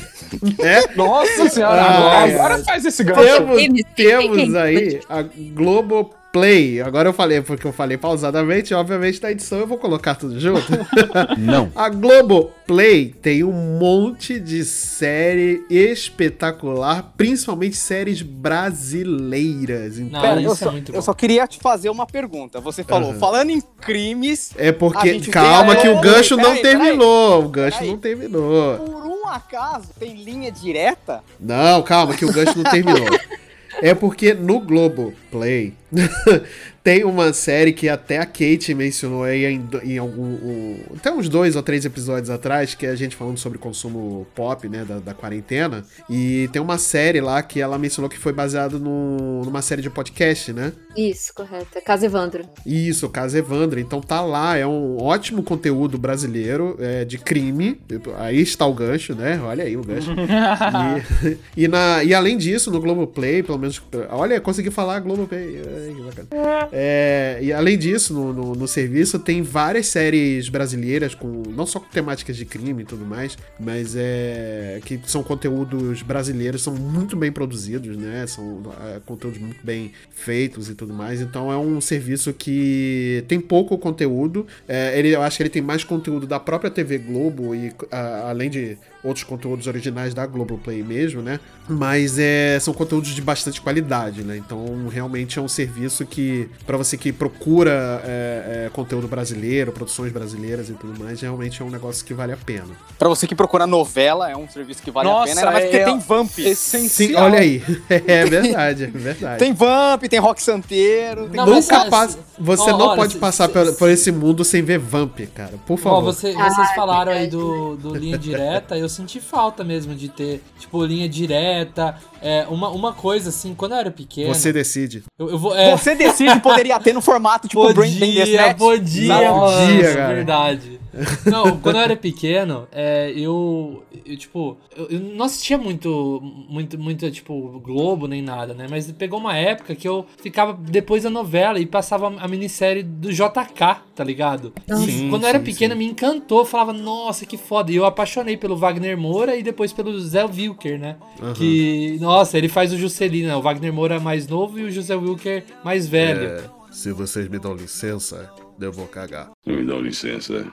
é? Nossa senhora, ah, agora, é. agora faz esse gancho. Temos, temos aí a Globo Play. Agora eu falei, porque eu falei pausadamente, obviamente na edição eu vou colocar tudo junto. [LAUGHS] Não. A Globo Play tem um monte de série espetacular, principalmente séries brasileiras. Então, Pera, eu, só, é eu só queria te fazer uma pergunta. Você falou, uhum. falando em crimes. É porque, calma, que o gancho não terminou. O gancho não terminou. Por um acaso, tem linha direta? Não, calma, que o gancho não terminou. [LAUGHS] É porque no Globo Play [LAUGHS] Tem uma série que até a Kate mencionou aí em, em algum. Um, até uns dois ou três episódios atrás, que é a gente falando sobre consumo pop, né, da, da quarentena. E tem uma série lá que ela mencionou que foi baseada numa série de podcast, né? Isso, correto. É Casa Evandro. Isso, Casa Evandro. Então tá lá, é um ótimo conteúdo brasileiro é, de crime. Aí está o gancho, né? Olha aí o gancho. [LAUGHS] e, [LAUGHS] e, na, e além disso, no Globoplay, pelo menos. Olha, consegui falar Globoplay. Ai, que bacana. É, e além disso, no, no, no, serviço tem várias séries brasileiras, com não só com temáticas de crime e tudo mais, mas é, que são conteúdos brasileiros, são muito bem produzidos, né? São é, conteúdos muito bem feitos e tudo mais. Então é um serviço que tem pouco conteúdo. É, ele, eu acho que ele tem mais conteúdo da própria TV Globo e a, além de outros conteúdos originais da Globoplay mesmo, né? Mas é, são conteúdos de bastante qualidade, né? Então realmente é um serviço que, para você que procura é, é, conteúdo brasileiro, produções brasileiras e tudo mais, realmente é um negócio que vale a pena. Para você que procura novela, é um serviço que vale Nossa, a pena, mas porque é, tem Vamp. Essencial. Sim, olha aí. [LAUGHS] É verdade, é verdade. tem Vamp, tem Rock Santeiro. Tem não, Nunca passa. Você oh, não olha, pode se, passar se, por, por, esse mundo sem ver Vamp, cara. Por favor. Oh, você, vocês falaram aí do, do Linha Direta, eu senti falta mesmo de ter, tipo, linha direta. É, uma, uma coisa assim, quando eu era pequeno. Você decide. Eu, eu vou, é... Você decide poderia ter no formato tipo Brain Podia, podia, podia, cara. verdade. Não, quando eu era pequeno, é, eu, eu, tipo, eu, eu, não assistia muito, muito, muito, tipo, Globo nem nada, né? Mas pegou uma época que eu ficava depois da novela e passava a minissérie do JK, tá ligado? Sim, quando eu era pequeno, sim. me encantou, eu falava, nossa, que foda. E eu apaixonei pelo Wagner Moura e depois pelo Zé Wilker, né? Uhum. Que, nossa, ele faz o Juscelino, né? O Wagner Moura mais novo e o José Wilker mais velho. É, se vocês me dão licença, eu vou cagar. Me dão licença.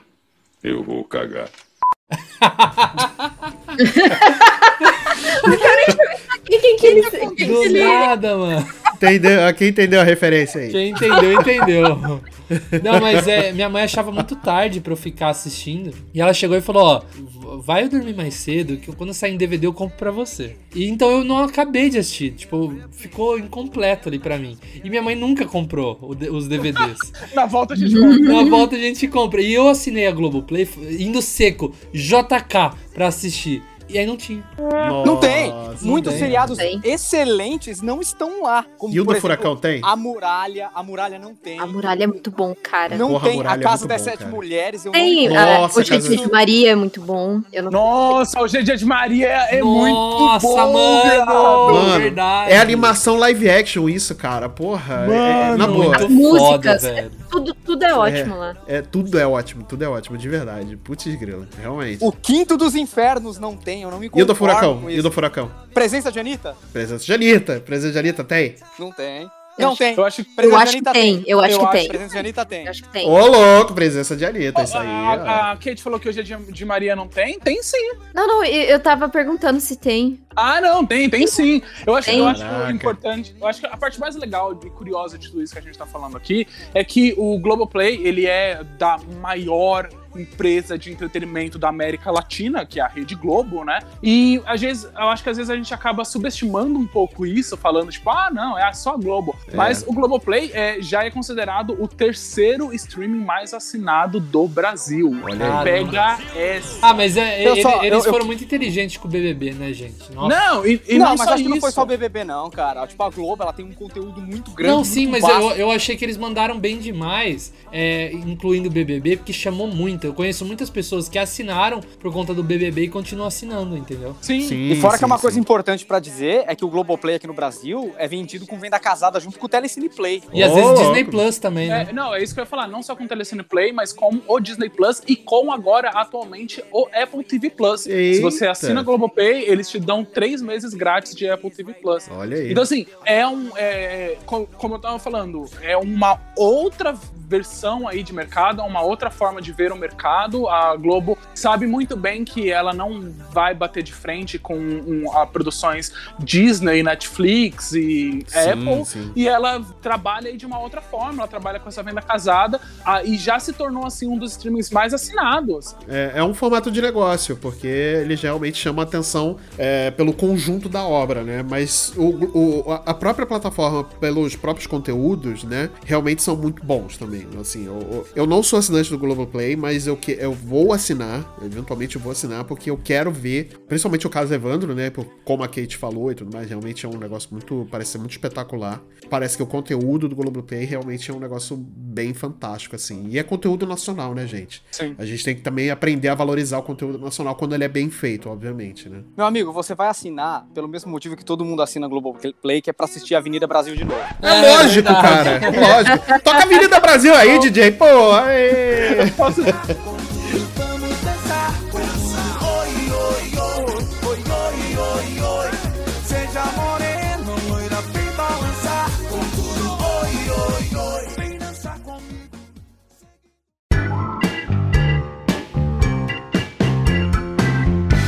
Eu vou cagar. [LAUGHS] [LAUGHS] quem que ele Do nada, mano. Entendeu? Quem entendeu a referência aí? Quem entendeu, entendeu. Não, mas é, minha mãe achava muito tarde pra eu ficar assistindo. E ela chegou e falou: Ó, vai eu dormir mais cedo, que quando sair em DVD eu compro pra você. E então eu não acabei de assistir. Tipo, ficou incompleto ali pra mim. E minha mãe nunca comprou os DVDs. [LAUGHS] Na volta a gente compra. Na volta a gente compra. E eu assinei a Globoplay indo seco, JK, pra assistir. E aí não tinha. Nossa, não tem. Muitos tem. seriados tem. excelentes não estão lá. Como, e o do exemplo, Furacão tem? A Muralha. A Muralha não tem. A Muralha é muito bom, cara. Não Porra, tem. A, a Casa é das bom, Sete cara. Mulheres. tem. Não... Nossa, o Dia de Maria é muito bom. Eu não Nossa, o Dia de Maria é Nossa, muito bom. Mano, mano verdade. É animação live action isso, cara. Porra. Mano, é, é, na boa. As músicas. Foda, tudo, tudo é ótimo é, lá. É, tudo é ótimo. Tudo é ótimo, de verdade. Putz grila. Realmente. O Quinto dos Infernos não tem. Eu não me conformo E o do Furacão? E o do Furacão? Presença de Anitta? Presença de Anitta. Presença de Anitta tem? Não tem. Não tem. Eu acho, eu acho que tem. Eu acho que tem. Presença de Anitta tem. acho que tem. Ô, louco, presença de Anitta, isso aí. A, a, Kate falou que hoje é de, de Maria não tem? Tem sim. Não, não, eu tava perguntando se tem. Ah, não, tem, tem sim. Eu acho, eu acho importante. Eu acho que a parte mais legal e curiosa de tudo isso que a gente tá falando aqui é que o Globoplay, ele é da maior empresa de entretenimento da América Latina, que é a Rede Globo, né? E às vezes, eu acho que às vezes a gente acaba subestimando um pouco isso, falando tipo, ah, não, é só a Globo. É. Mas o Globoplay é, já é considerado o terceiro streaming mais assinado do Brasil. Olha aí. Pega essa. Ah, mas é, ele, só, eles eu, foram eu... muito inteligentes com o BBB, né, gente? Nossa. Não, e, e não, não, mas acho isso. que não foi só o BBB, não, cara. Tipo, a Globo, ela tem um conteúdo muito grande. Não, sim, mas eu, eu achei que eles mandaram bem demais, é, incluindo o BBB, porque chamou muito. Eu conheço muitas pessoas que assinaram por conta do BBB e continuam assinando, entendeu? Sim. sim e fora sim, que é uma sim. coisa importante para dizer é que o Globoplay aqui no Brasil é vendido com venda casada junto com o Telecine Play. E oh, às vezes Disney Plus também, né? É, não, é isso que eu ia falar. Não só com o Telecine Play, mas com o Disney Plus e com agora, atualmente, o Apple TV Plus. Eita. Se você assina Globoplay, eles te dão três meses grátis de Apple TV Plus. Olha aí. Então, assim, é um. É, como eu tava falando, é uma outra versão aí de mercado, é uma outra forma de ver o mercado. A Globo sabe muito bem que ela não vai bater de frente com um, a produções Disney, Netflix e sim, Apple, sim. e ela trabalha aí de uma outra forma, ela trabalha com essa venda casada a, e já se tornou assim um dos streamings mais assinados. É, é um formato de negócio, porque ele realmente chama atenção é, pelo conjunto da obra, né? Mas o, o, a própria plataforma, pelos próprios conteúdos, né, realmente são muito bons também. Assim, eu, eu não sou assinante do Globoplay, mas eu, que, eu vou assinar, eventualmente eu vou assinar, porque eu quero ver, principalmente o caso Evandro, né? Por, como a Kate falou e tudo mais, realmente é um negócio muito. parece ser muito espetacular. Parece que o conteúdo do Globoplay realmente é um negócio bem fantástico, assim. E é conteúdo nacional, né, gente? Sim. A gente tem que também aprender a valorizar o conteúdo nacional quando ele é bem feito, obviamente, né? Meu amigo, você vai assinar pelo mesmo motivo que todo mundo assina Globoplay, que é pra assistir Avenida Brasil de novo. É, é lógico, é cara. É lógico. Toca Avenida Brasil Brasil aí, DJ. Pô, aí. [LAUGHS] Posso...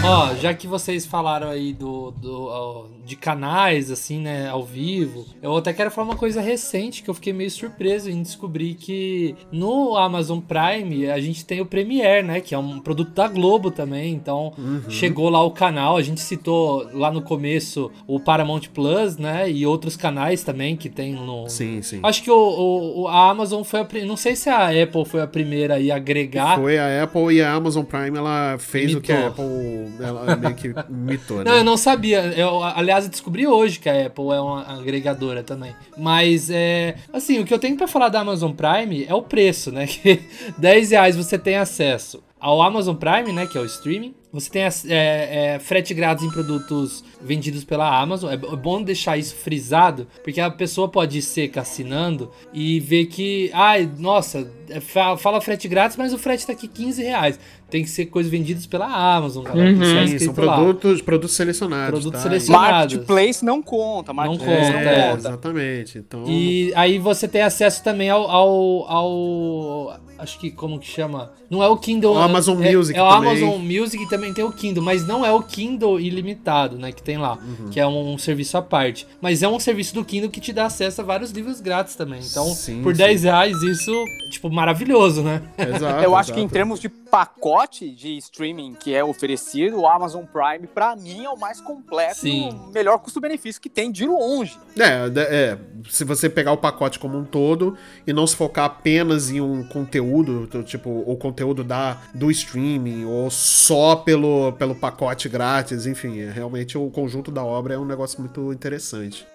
Ó, já que vocês falaram aí do, do de canais, assim, né, ao vivo, eu até quero falar uma coisa recente que eu fiquei meio surpreso em descobrir que no Amazon Prime a gente tem o Premiere, né, que é um produto da Globo também, então uhum. chegou lá o canal, a gente citou lá no começo o Paramount Plus, né, e outros canais também que tem no... Sim, sim. Acho que o, o a Amazon foi a... Não sei se a Apple foi a primeira a agregar. Foi a Apple e a Amazon Prime, ela fez Mitou. o que a Apple ela meio que mitou, né? Não, eu não sabia. Eu, aliás, eu descobri hoje que a Apple é uma agregadora também. Mas, é, assim, o que eu tenho para falar da Amazon Prime é o preço, né? [LAUGHS] Que 10 reais você tem acesso ao Amazon Prime, né? Que é o streaming. Você tem é, é, frete grátis em produtos vendidos pela Amazon. É bom deixar isso frisado, porque a pessoa pode ir seca assinando e ver que, ai, nossa, é, fala frete grátis, mas o frete tá aqui 15 reais tem que ser coisas vendidas pela Amazon, galera. Uhum. Sim, são produtos, produtos selecionados. Produtos tá? selecionados. Marketplace não conta, Marketplace não conta. Não é, conta. Exatamente. Então... E aí você tem acesso também ao, ao, ao, Acho que como que chama? Não é o Kindle. O Amazon é, Music. É, é o Amazon Music e também tem o Kindle, mas não é o Kindle ilimitado, né? Que tem lá. Uhum. Que é um, um, serviço à parte. Mas é um serviço do Kindle que te dá acesso a vários livros grátis também. Então, sim, por sim. 10 reais, isso, tipo, maravilhoso, né? Exato, Eu acho exato. que em termos de pacote de streaming que é oferecido, o Amazon Prime, para mim, é o mais completo, Sim. o melhor custo-benefício que tem de longe. É, é, se você pegar o pacote como um todo e não se focar apenas em um conteúdo, tipo, o conteúdo da, do streaming, ou só pelo, pelo pacote grátis, enfim, é, realmente o conjunto da obra é um negócio muito interessante.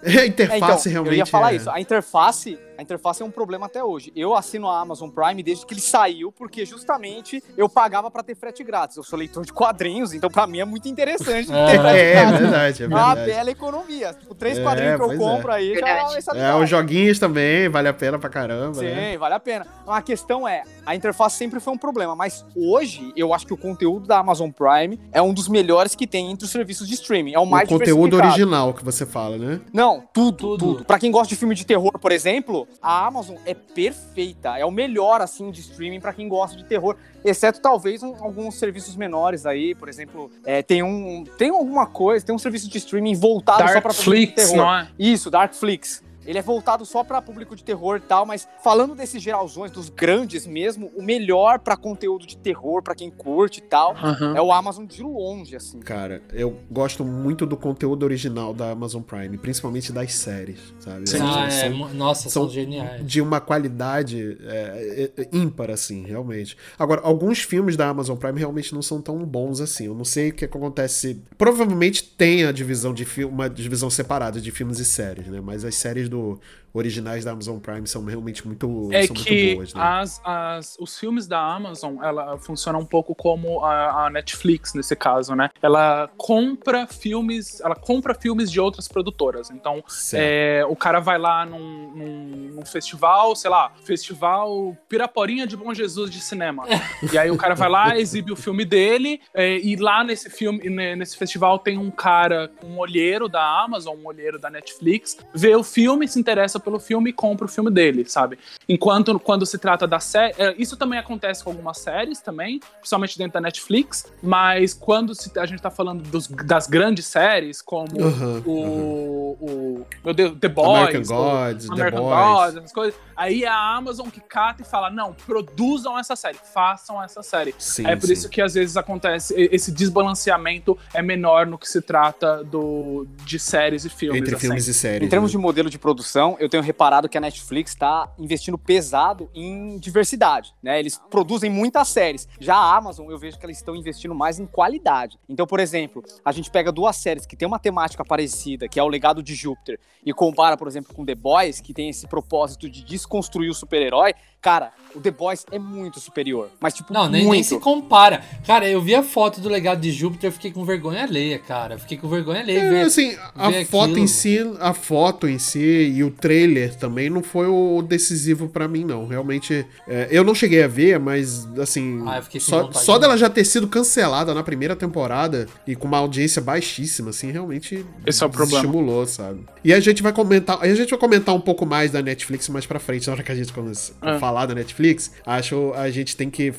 [LAUGHS] A interface é, então, realmente. Eu ia falar é... isso. A interface a interface é um problema até hoje. Eu assino a Amazon Prime desde que ele saiu, porque justamente eu pagava para ter frete grátis. Eu sou leitor de quadrinhos, então para mim é muito interessante [LAUGHS] é, ter frete é, grátis. É verdade, é verdade. É uma bela economia. Tipo, três é, quadrinhos que eu compro é. aí já é, os joguinhos também, vale a pena pra caramba. Sim, né? vale a pena. A questão é, a interface sempre foi um problema, mas hoje eu acho que o conteúdo da Amazon Prime é um dos melhores que tem entre os serviços de streaming. É o mais O conteúdo original que você fala, né? Não, tudo, tudo. tudo. Pra quem gosta de filme de terror, por exemplo, a Amazon é perfeita. É o melhor, assim, de streaming para quem gosta de terror. Exceto, talvez, um, alguns serviços menores aí. Por exemplo, é, tem um... Tem alguma coisa... Tem um serviço de streaming voltado Dark só pra Flix, terror. Não é? Isso, Darkflix. Ele é voltado só para público de terror e tal, mas falando desses geralzões, dos grandes mesmo, o melhor para conteúdo de terror, para quem curte e tal, uhum. é o Amazon de longe, assim. Cara, eu gosto muito do conteúdo original da Amazon Prime, principalmente das séries, sabe? Sim. Ah, é, nossa, são, são, geniais. De uma qualidade é, é, é, ímpar, assim, realmente. Agora, alguns filmes da Amazon Prime realmente não são tão bons assim. Eu não sei o que acontece. Provavelmente tem a divisão de uma divisão separada de filmes e séries, né? Mas as séries do do originais da Amazon Prime são realmente muito, é são que muito boas. Né? As, as, os filmes da Amazon, ela funciona um pouco como a, a, Netflix nesse caso, né? Ela compra filmes, ela compra filmes de outras produtoras. Então, é, o cara vai lá num, num, num, festival, sei lá, festival Piraporinha de Bom Jesus de cinema. e aí o cara vai lá, exibe o filme dele, é, e lá nesse filme, nesse festival tem um cara, um olheiro da Amazon, um olheiro da Netflix, vê o filme, se interessa pelo filme e compra o filme dele, sabe? Enquanto quando se trata da série. É, isso também acontece com algumas séries também, principalmente dentro da Netflix, mas quando se, a gente tá falando dos, das grandes séries, como uhum, o, uhum. o, Meu Deus, The Boys. American Gods, American The Boys. Gods, essas coisas. Aí é a Amazon que cata e fala: não, produzam essa série, façam essa série. Sim, é por sim. isso que às vezes acontece, esse desbalanceamento é menor no que se trata do, de séries e filmes. Entre assim. filmes e séries. Em termos né? de modelo de produção, eu tenho reparado que a Netflix está investindo pesado em diversidade, né? Eles produzem muitas séries. Já a Amazon, eu vejo que eles estão investindo mais em qualidade. Então, por exemplo, a gente pega duas séries que tem uma temática parecida, que é o Legado de Júpiter, e compara, por exemplo, com The Boys, que tem esse propósito de desconstruir o super-herói, Cara, o The Boys é muito superior. Mas, tipo, Não, nem, muito. nem se compara. Cara, eu vi a foto do legado de Júpiter, eu fiquei com vergonha alheia, cara. fiquei com vergonha alheia. É, ver, assim, a foto aquilo. em si, a foto em si e o trailer também não foi o decisivo para mim, não. Realmente, é, eu não cheguei a ver, mas, assim, ah, só, só dela já ter sido cancelada na primeira temporada e com uma audiência baixíssima, assim, realmente Esse é o problema. estimulou, sabe? E a gente vai comentar, a gente vai comentar um pouco mais da Netflix mais pra frente, na hora que a gente começa a falar da Netflix, acho a gente tem que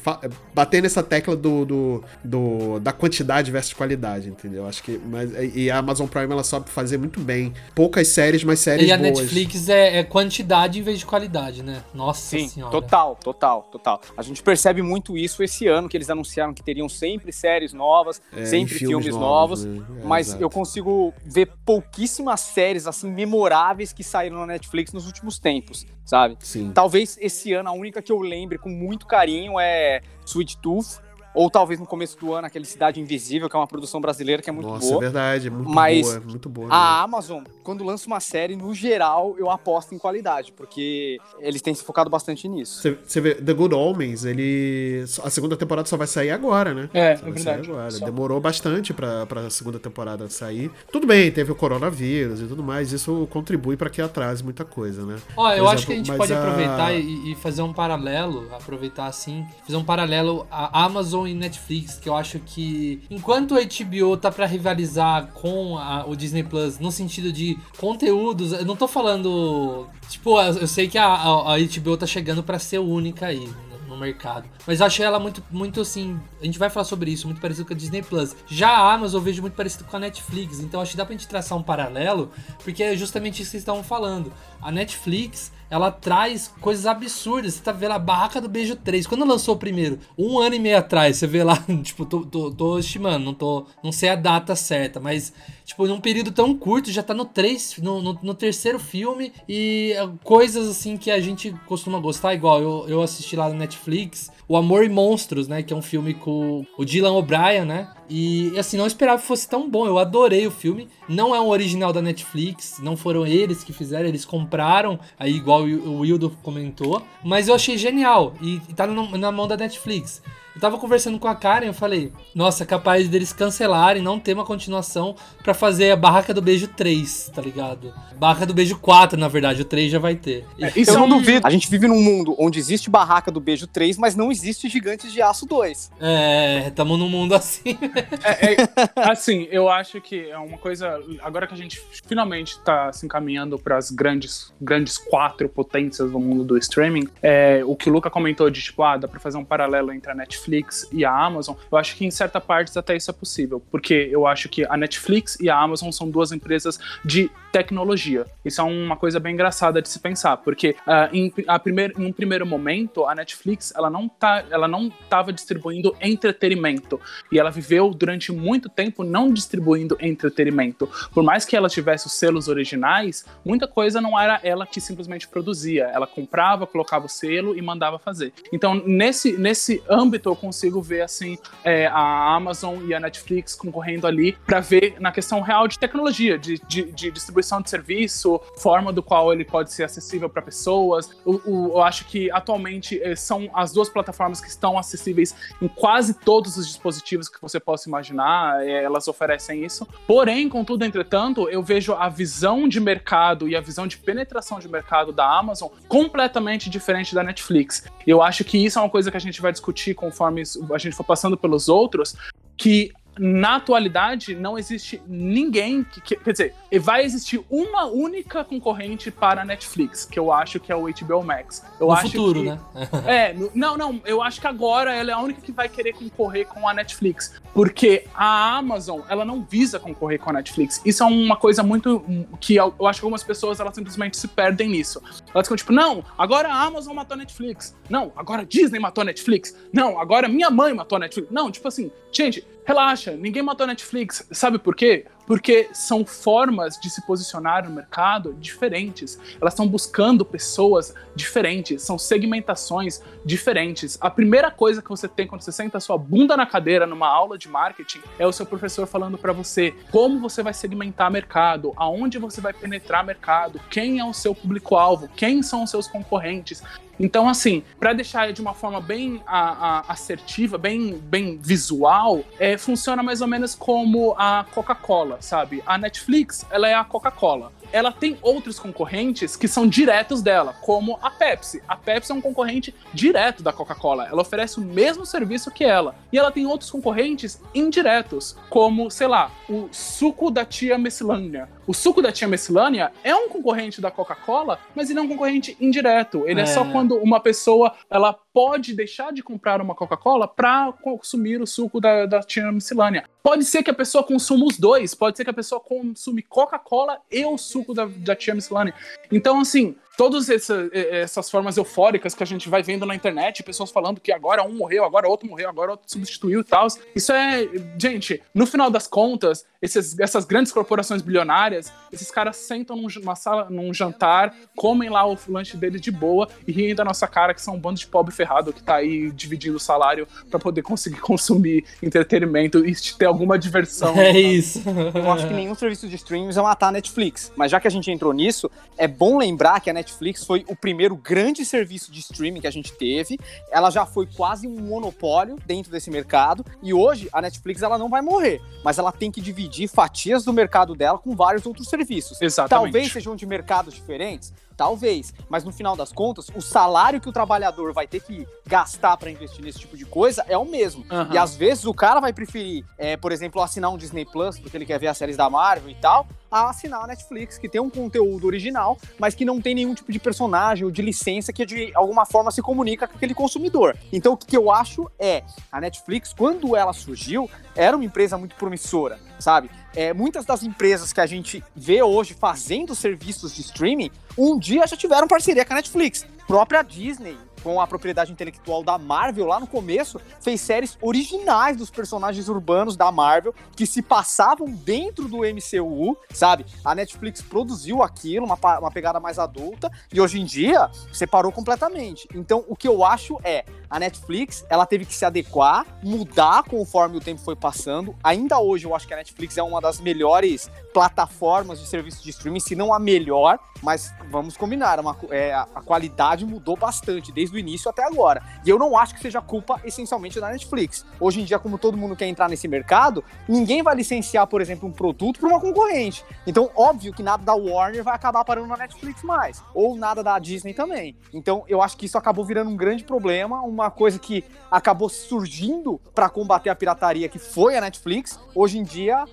bater nessa tecla do, do, do, da quantidade versus qualidade, entendeu? Acho que. Mas, e a Amazon Prime ela sabe fazer muito bem. Poucas séries, mas séries boas. E a boas. Netflix é, é, quantidade em vez de qualidade, né? Nossa Sim, senhora. Total, total, total. A gente percebe muito isso esse ano, que eles anunciaram que teriam sempre séries novas, é, sempre filmes, filmes, novos. novos né? é, mas exato. eu consigo ver pouquíssimas séries assim memoráveis que saíram na Netflix nos últimos tempos sabe? Sim. Talvez esse ano a única que eu lembre com muito carinho é Sweet Tooth, ou talvez no começo do ano, aquele Cidade Invisível, que é uma produção brasileira que é muito Nossa, boa. Nossa, é verdade, é muito Mas boa, muito boa. A Amazon, quando lança uma série, no geral, eu aposto em qualidade, porque eles têm se focado bastante nisso. Você vê, The Good Omens, ele... A segunda temporada só vai sair agora, né? É, só é verdade. Agora. Demorou bastante pra, pra segunda temporada sair. Tudo bem, teve o coronavírus e tudo mais, isso contribui para que atrase muita coisa, né? Ó, eu exemplo, acho que a gente pode a... aproveitar e, e fazer um paralelo, aproveitar assim, fazer um paralelo a Amazon e Netflix que eu acho que enquanto a HBO tá para rivalizar com a, o Disney Plus no sentido de conteúdos, eu não tô falando, tipo, eu sei que a, a, a HBO tá chegando para ser única aí no mercado. Mas eu achei ela muito, muito assim. A gente vai falar sobre isso, muito parecido com a Disney Plus. Já a Amazon eu vejo muito parecido com a Netflix. Então acho que dá pra gente traçar um paralelo, porque é justamente isso que vocês estavam falando. A Netflix ela traz coisas absurdas. Você tá vendo a Barraca do Beijo 3. Quando lançou o primeiro? Um ano e meio atrás, você vê lá, [LAUGHS] tipo, tô, tô, tô estimando, não, tô, não sei a data certa, mas, tipo, num período tão curto, já tá no, três, no, no, no terceiro filme e coisas assim que a gente costuma gostar, igual eu, eu assisti lá no Netflix, O Amor e Monstros, né? Que é um filme com o Dylan O'Brien, né? E assim, não esperava que fosse tão bom. Eu adorei o filme. Não é um original da Netflix, não foram eles que fizeram, eles compraram, aí igual o Wildo comentou. Mas eu achei genial e, e tá na mão da Netflix. Eu tava conversando com a Karen, eu falei, nossa, capaz deles cancelarem, não ter uma continuação para fazer a Barraca do Beijo 3, tá ligado? Barraca do Beijo 4, na verdade, o 3 já vai ter. É, isso eu não duvido. A gente vive num mundo onde existe Barraca do Beijo 3, mas não existe Gigantes de Aço 2. É, tamo num mundo assim. [LAUGHS] é, é, assim, eu acho que é uma coisa. Agora que a gente finalmente tá se encaminhando para as grandes, grandes quatro potências do mundo do streaming, é, o que o Luca comentou de tipo, ah, dá pra fazer um paralelo entre a Netflix Netflix e a Amazon, eu acho que em certa parte até isso é possível, porque eu acho que a Netflix e a Amazon são duas empresas de tecnologia. Isso é uma coisa bem engraçada de se pensar, porque uh, em, a primeir, em um primeiro momento a Netflix ela não tá, ela não estava distribuindo entretenimento e ela viveu durante muito tempo não distribuindo entretenimento. Por mais que ela tivesse os selos originais, muita coisa não era ela que simplesmente produzia. Ela comprava, colocava o selo e mandava fazer. Então nesse nesse âmbito eu consigo ver assim é, a Amazon e a Netflix concorrendo ali para ver na questão real de tecnologia, de, de, de distribuição distribuição de serviço, forma do qual ele pode ser acessível para pessoas. Eu acho que atualmente eh, são as duas plataformas que estão acessíveis em quase todos os dispositivos que você possa imaginar, eh, elas oferecem isso. Porém, contudo, entretanto, eu vejo a visão de mercado e a visão de penetração de mercado da Amazon completamente diferente da Netflix. Eu acho que isso é uma coisa que a gente vai discutir conforme a gente for passando pelos outros, que na atualidade não existe ninguém que, que, quer dizer vai existir uma única concorrente para a Netflix que eu acho que é o HBO Max. Eu no acho futuro que, né? [LAUGHS] É não não eu acho que agora ela é a única que vai querer concorrer com a Netflix porque a Amazon ela não visa concorrer com a Netflix. Isso é uma coisa muito que eu, eu acho que algumas pessoas elas simplesmente se perdem nisso. Elas ficam tipo não agora a Amazon matou a Netflix. Não agora a Disney matou a Netflix. Não agora minha mãe matou a Netflix. Não tipo assim gente relaxa, ninguém matou a Netflix. Sabe por quê? Porque são formas de se posicionar no mercado diferentes. Elas estão buscando pessoas diferentes, são segmentações diferentes. A primeira coisa que você tem quando você senta sua bunda na cadeira numa aula de marketing é o seu professor falando para você como você vai segmentar mercado, aonde você vai penetrar mercado, quem é o seu público-alvo, quem são os seus concorrentes. Então, assim, para deixar de uma forma bem a, a, assertiva, bem, bem visual, é, funciona mais ou menos como a Coca-Cola, sabe? A Netflix, ela é a Coca-Cola ela tem outros concorrentes que são diretos dela, como a Pepsi. A Pepsi é um concorrente direto da Coca-Cola. Ela oferece o mesmo serviço que ela. E ela tem outros concorrentes indiretos, como, sei lá, o suco da tia Messilânia. O suco da tia Messilânia é um concorrente da Coca-Cola, mas ele é um concorrente indireto. Ele é. é só quando uma pessoa ela pode deixar de comprar uma Coca-Cola para consumir o suco da, da tia Miscelânea. Pode ser que a pessoa consuma os dois, pode ser que a pessoa consuma Coca-Cola e o suco da, da tia Miscelânea. Então, assim, todas essa, essas formas eufóricas que a gente vai vendo na internet, pessoas falando que agora um morreu, agora outro morreu, agora outro substituiu e tal. Isso é, gente, no final das contas, esses, essas grandes corporações bilionárias, esses caras sentam numa sala, num jantar, comem lá o lanche deles de boa e riem da nossa cara que são um bando de pobre ferrado que tá aí dividindo o salário para poder conseguir [LAUGHS] consumir entretenimento e ter alguma diversão. É isso. Eu acho que nenhum serviço de streams vai matar a Netflix, mas já que a gente entrou nisso, é bom lembrar que a Netflix Netflix foi o primeiro grande serviço de streaming que a gente teve. Ela já foi quase um monopólio dentro desse mercado e hoje a Netflix ela não vai morrer, mas ela tem que dividir fatias do mercado dela com vários outros serviços. Exatamente. Talvez sejam de mercados diferentes, Talvez, mas no final das contas, o salário que o trabalhador vai ter que gastar para investir nesse tipo de coisa é o mesmo. Uhum. E às vezes o cara vai preferir, é, por exemplo, assinar um Disney Plus, porque ele quer ver as séries da Marvel e tal, a assinar a Netflix, que tem um conteúdo original, mas que não tem nenhum tipo de personagem ou de licença que de alguma forma se comunica com aquele consumidor. Então o que eu acho é, a Netflix, quando ela surgiu, era uma empresa muito promissora, sabe? É, muitas das empresas que a gente vê hoje fazendo serviços de streaming, um dia já tiveram parceria com a Netflix. Própria Disney, com a propriedade intelectual da Marvel lá no começo, fez séries originais dos personagens urbanos da Marvel que se passavam dentro do MCU, sabe? A Netflix produziu aquilo, uma, uma pegada mais adulta, e hoje em dia separou completamente. Então, o que eu acho é, a Netflix, ela teve que se adequar, mudar conforme o tempo foi passando. Ainda hoje eu acho que a Netflix é uma das melhores plataformas de serviço de streaming, se não a melhor, mas vamos combinar, uma, é, a qualidade mudou bastante desde o início até agora. E eu não acho que seja culpa essencialmente da Netflix. Hoje em dia, como todo mundo quer entrar nesse mercado, ninguém vai licenciar, por exemplo, um produto para uma concorrente. Então, óbvio que nada da Warner vai acabar parando na Netflix mais, ou nada da Disney também. Então, eu acho que isso acabou virando um grande problema, uma uma coisa que acabou surgindo para combater a pirataria, que foi a Netflix. Hoje em dia,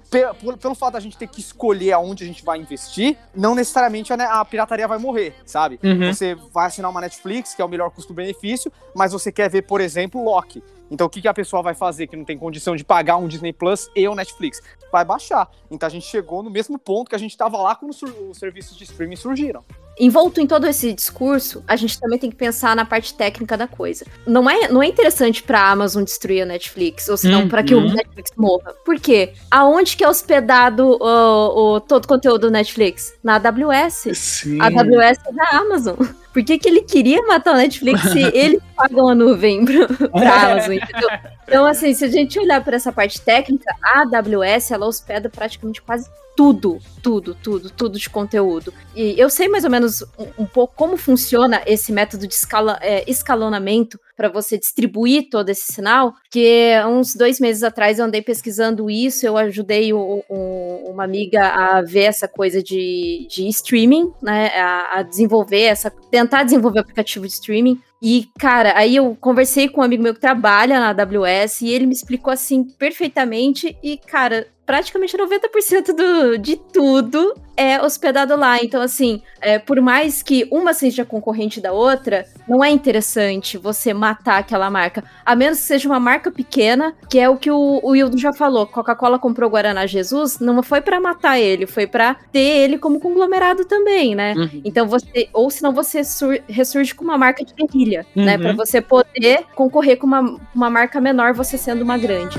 pelo fato da gente ter que escolher aonde a gente vai investir, não necessariamente a, pirataria vai morrer, sabe? Uhum. Você vai assinar uma Netflix, que é o melhor custo-benefício, mas você quer ver, por exemplo, Loki. Então o que, que a pessoa vai fazer que não tem condição de pagar um Disney Plus e o Netflix? Vai baixar. Então a gente chegou no mesmo ponto que a gente estava lá quando os serviços de streaming surgiram envolto em todo esse discurso, a gente também tem que pensar na parte técnica da coisa. Não é, não é interessante pra Amazon destruir a Netflix, ou senão hum, para que hum. o uhum. Netflix morra. Por quê? Aonde que é hospedado o, o todo o conteúdo do Netflix? Na AWS. Sim. A AWS é da Amazon. [LAUGHS] Por que, que ele queria matar o Netflix se [LAUGHS] ele pagou a nuvem pra, pra Amazon, entendeu? Então, assim, se a gente olhar para essa parte técnica, a AWS, ela hospeda praticamente quase tudo, tudo, tudo, tudo de conteúdo. E eu sei mais ou menos um, um pouco como funciona esse método de escala, é, escalonamento para você distribuir todo esse sinal, porque uns dois meses atrás eu andei pesquisando isso, eu ajudei o, o, uma amiga a ver essa coisa de, de streaming, né, a, a desenvolver essa, tentar desenvolver o aplicativo de streaming, e, cara, aí eu conversei com um amigo meu que trabalha na AWS e ele me explicou assim perfeitamente. E, cara, praticamente 90% do, de tudo é hospedado lá. Então, assim, é, por mais que uma seja concorrente da outra, não é interessante você matar aquela marca. A menos que seja uma marca pequena, que é o que o, o Wildo já falou. Coca-Cola comprou Guaraná Jesus, não foi para matar ele, foi para ter ele como conglomerado também, né? Uhum. Então você, ou senão você sur, ressurge com uma marca de guerrilha, né? uhum. né? Para você poder concorrer com uma, uma marca menor, você sendo uma grande.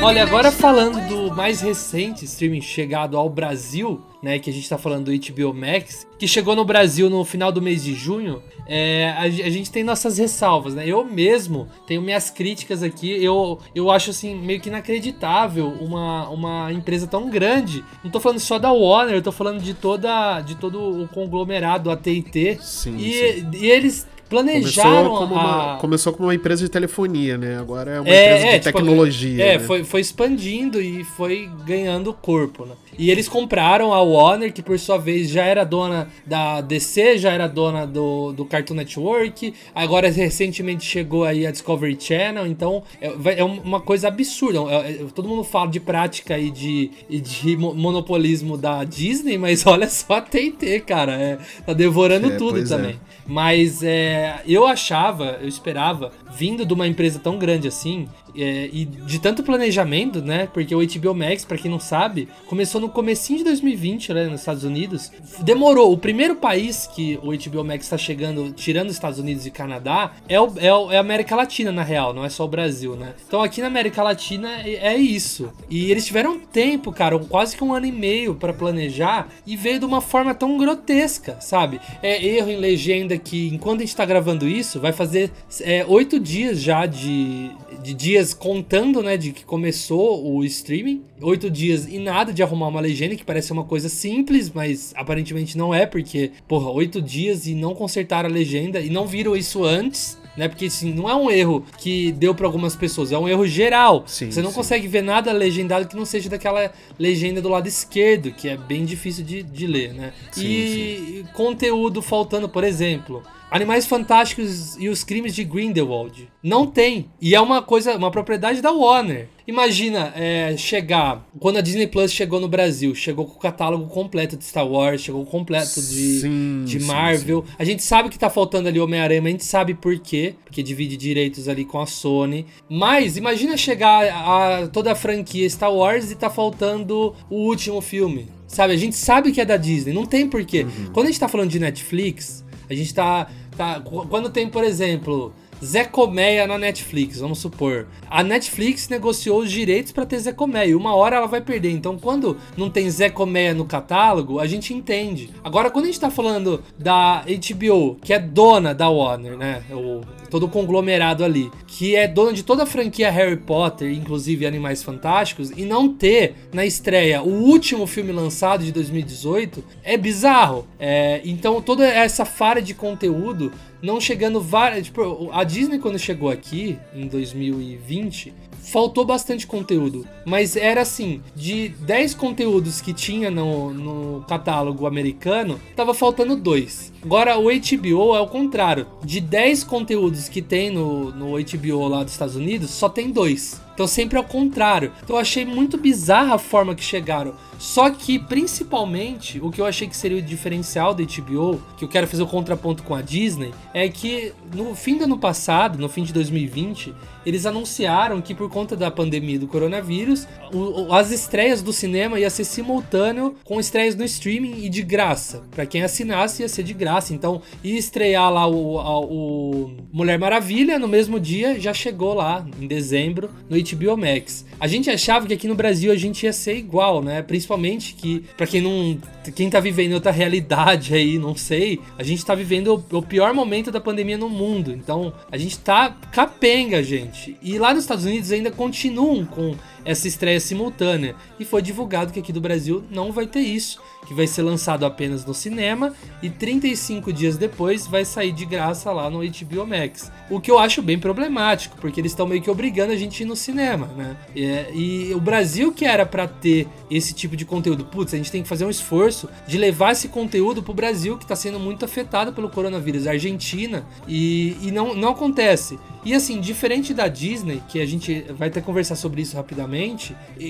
Olha, agora falando do mais recente streaming chegado ao Brasil, né, que a gente tá falando do HBO Max, que chegou no Brasil no final do mês de junho, é, a, a, gente tem nossas ressalvas, né? Eu mesmo tenho minhas críticas aqui, eu, eu acho assim, meio que inacreditável uma, uma empresa tão grande. Não tô falando só da Warner, eu tô falando de toda de todo o conglomerado AT&T. Sim, e, sim. e eles planejaram começou como, a... uma, começou como uma empresa de telefonia, né? Agora é uma é, empresa é, de tipo, tecnologia. É, né? foi, foi expandindo e foi ganhando corpo, né? E eles compraram a Warner, que por sua vez já era dona da DC, já era dona do, do Cartoon Network, agora recentemente chegou aí a Discovery Channel, então é, é uma coisa absurda. É, é, todo mundo fala de prática e de, e de monopolismo da Disney, mas [LAUGHS] olha só a TNT, cara. É, tá devorando tudo também. Mas é, eu achava, eu esperava, vindo de uma empresa tão grande assim, é, e de tanto planejamento, né? Porque o HBO Max, para quem não sabe, começou no comecinho de 2020, né, nos Estados Unidos. Demorou. O primeiro país que o HBO Max está chegando, tirando os Estados Unidos e Canadá, é, o, é, o, é, a América Latina, na real, não é só o Brasil, né? Então aqui na América Latina é, é isso. E eles tiveram tempo, cara, quase que um ano e meio para planejar e veio de uma forma tão grotesca, sabe? É erro em legenda que, enquanto a gente tá gravando isso, vai fazer é, oito dias já de, de dias contando, né, de que começou o streaming. Oito dias e nada de arrumar uma legenda, que parece uma coisa simples, mas aparentemente não é, porque, porra, oito dias e não consertaram a legenda e não viram isso antes né? Porque assim, não é um erro que deu para algumas pessoas, é um erro geral. Sim, Você não sim. consegue ver nada legendado que não seja daquela legenda do lado esquerdo, que é bem difícil de, de ler, né? Sim, e conteúdo faltando, por exemplo, Animais Fantásticos e os Crimes de Grindelwald. Não tem. E é uma coisa, uma propriedade da Warner. Imagina é, chegar. Quando a Disney Plus chegou no Brasil, chegou com o catálogo completo de Star Wars, chegou completo de, sim, de Marvel. Sim, sim. A gente sabe que tá faltando ali Homem-Aranha, mas a gente sabe por quê. Porque divide direitos ali com a Sony. Mas imagina chegar a toda a franquia Star Wars e tá faltando o último filme. Sabe? A gente sabe que é da Disney, não tem porquê. Uhum. Quando a gente tá falando de Netflix, a gente tá, tá. Quando tem, por exemplo, Zé Colmeia na Netflix, vamos supor. A Netflix negociou os direitos para ter Zé Colmeia e uma hora ela vai perder. Então, quando não tem Zé Colmeia no catálogo, a gente entende. Agora, quando a gente tá falando da HBO, que é dona da Warner, né? O, todo o conglomerado ali, que é dona de toda a franquia Harry Potter, inclusive Animais Fantásticos, e não ter na estreia o último filme lançado de 2018, é bizarro. É, então, toda essa falha de conteúdo não chegando várias. Tipo, a Disney, quando chegou aqui, em 2020, faltou bastante conteúdo. Mas era assim: de 10 conteúdos que tinha no, no catálogo americano, tava faltando dois. Agora, o HBO é o contrário. De 10 conteúdos que tem no, no HBO lá dos Estados Unidos, só tem dois. Então sempre ao contrário. Então eu achei muito bizarra a forma que chegaram. Só que, principalmente, o que eu achei que seria o diferencial da HBO, que eu quero fazer o contraponto com a Disney, é que no fim do ano passado, no fim de 2020, eles anunciaram que por conta da pandemia do coronavírus, o, as estreias do cinema ia ser simultâneo com estreias no streaming e de graça. Para quem assinasse ia ser de graça. Então, ia estrear lá o, a, o Mulher Maravilha no mesmo dia, já chegou lá em dezembro no HBO Max. A gente achava que aqui no Brasil a gente ia ser igual, né? Principalmente que, para quem não. Quem tá vivendo outra realidade aí, não sei, a gente tá vivendo o, o pior momento da pandemia no mundo. Então, a gente tá capenga, gente. E lá nos Estados Unidos ainda continuam com essa estreia simultânea. E foi divulgado que aqui do Brasil não vai ter isso que vai ser lançado apenas no cinema e 35 dias depois vai sair de graça lá no HBO Max. O que eu acho bem problemático, porque eles estão meio que obrigando a gente a ir no cinema, né? E, e o Brasil que era para ter esse tipo de conteúdo, putz, a gente tem que fazer um esforço de levar esse conteúdo pro Brasil que está sendo muito afetado pelo coronavírus, a Argentina, e, e não, não acontece. E assim, diferente da Disney, que a gente vai até conversar sobre isso rapidamente,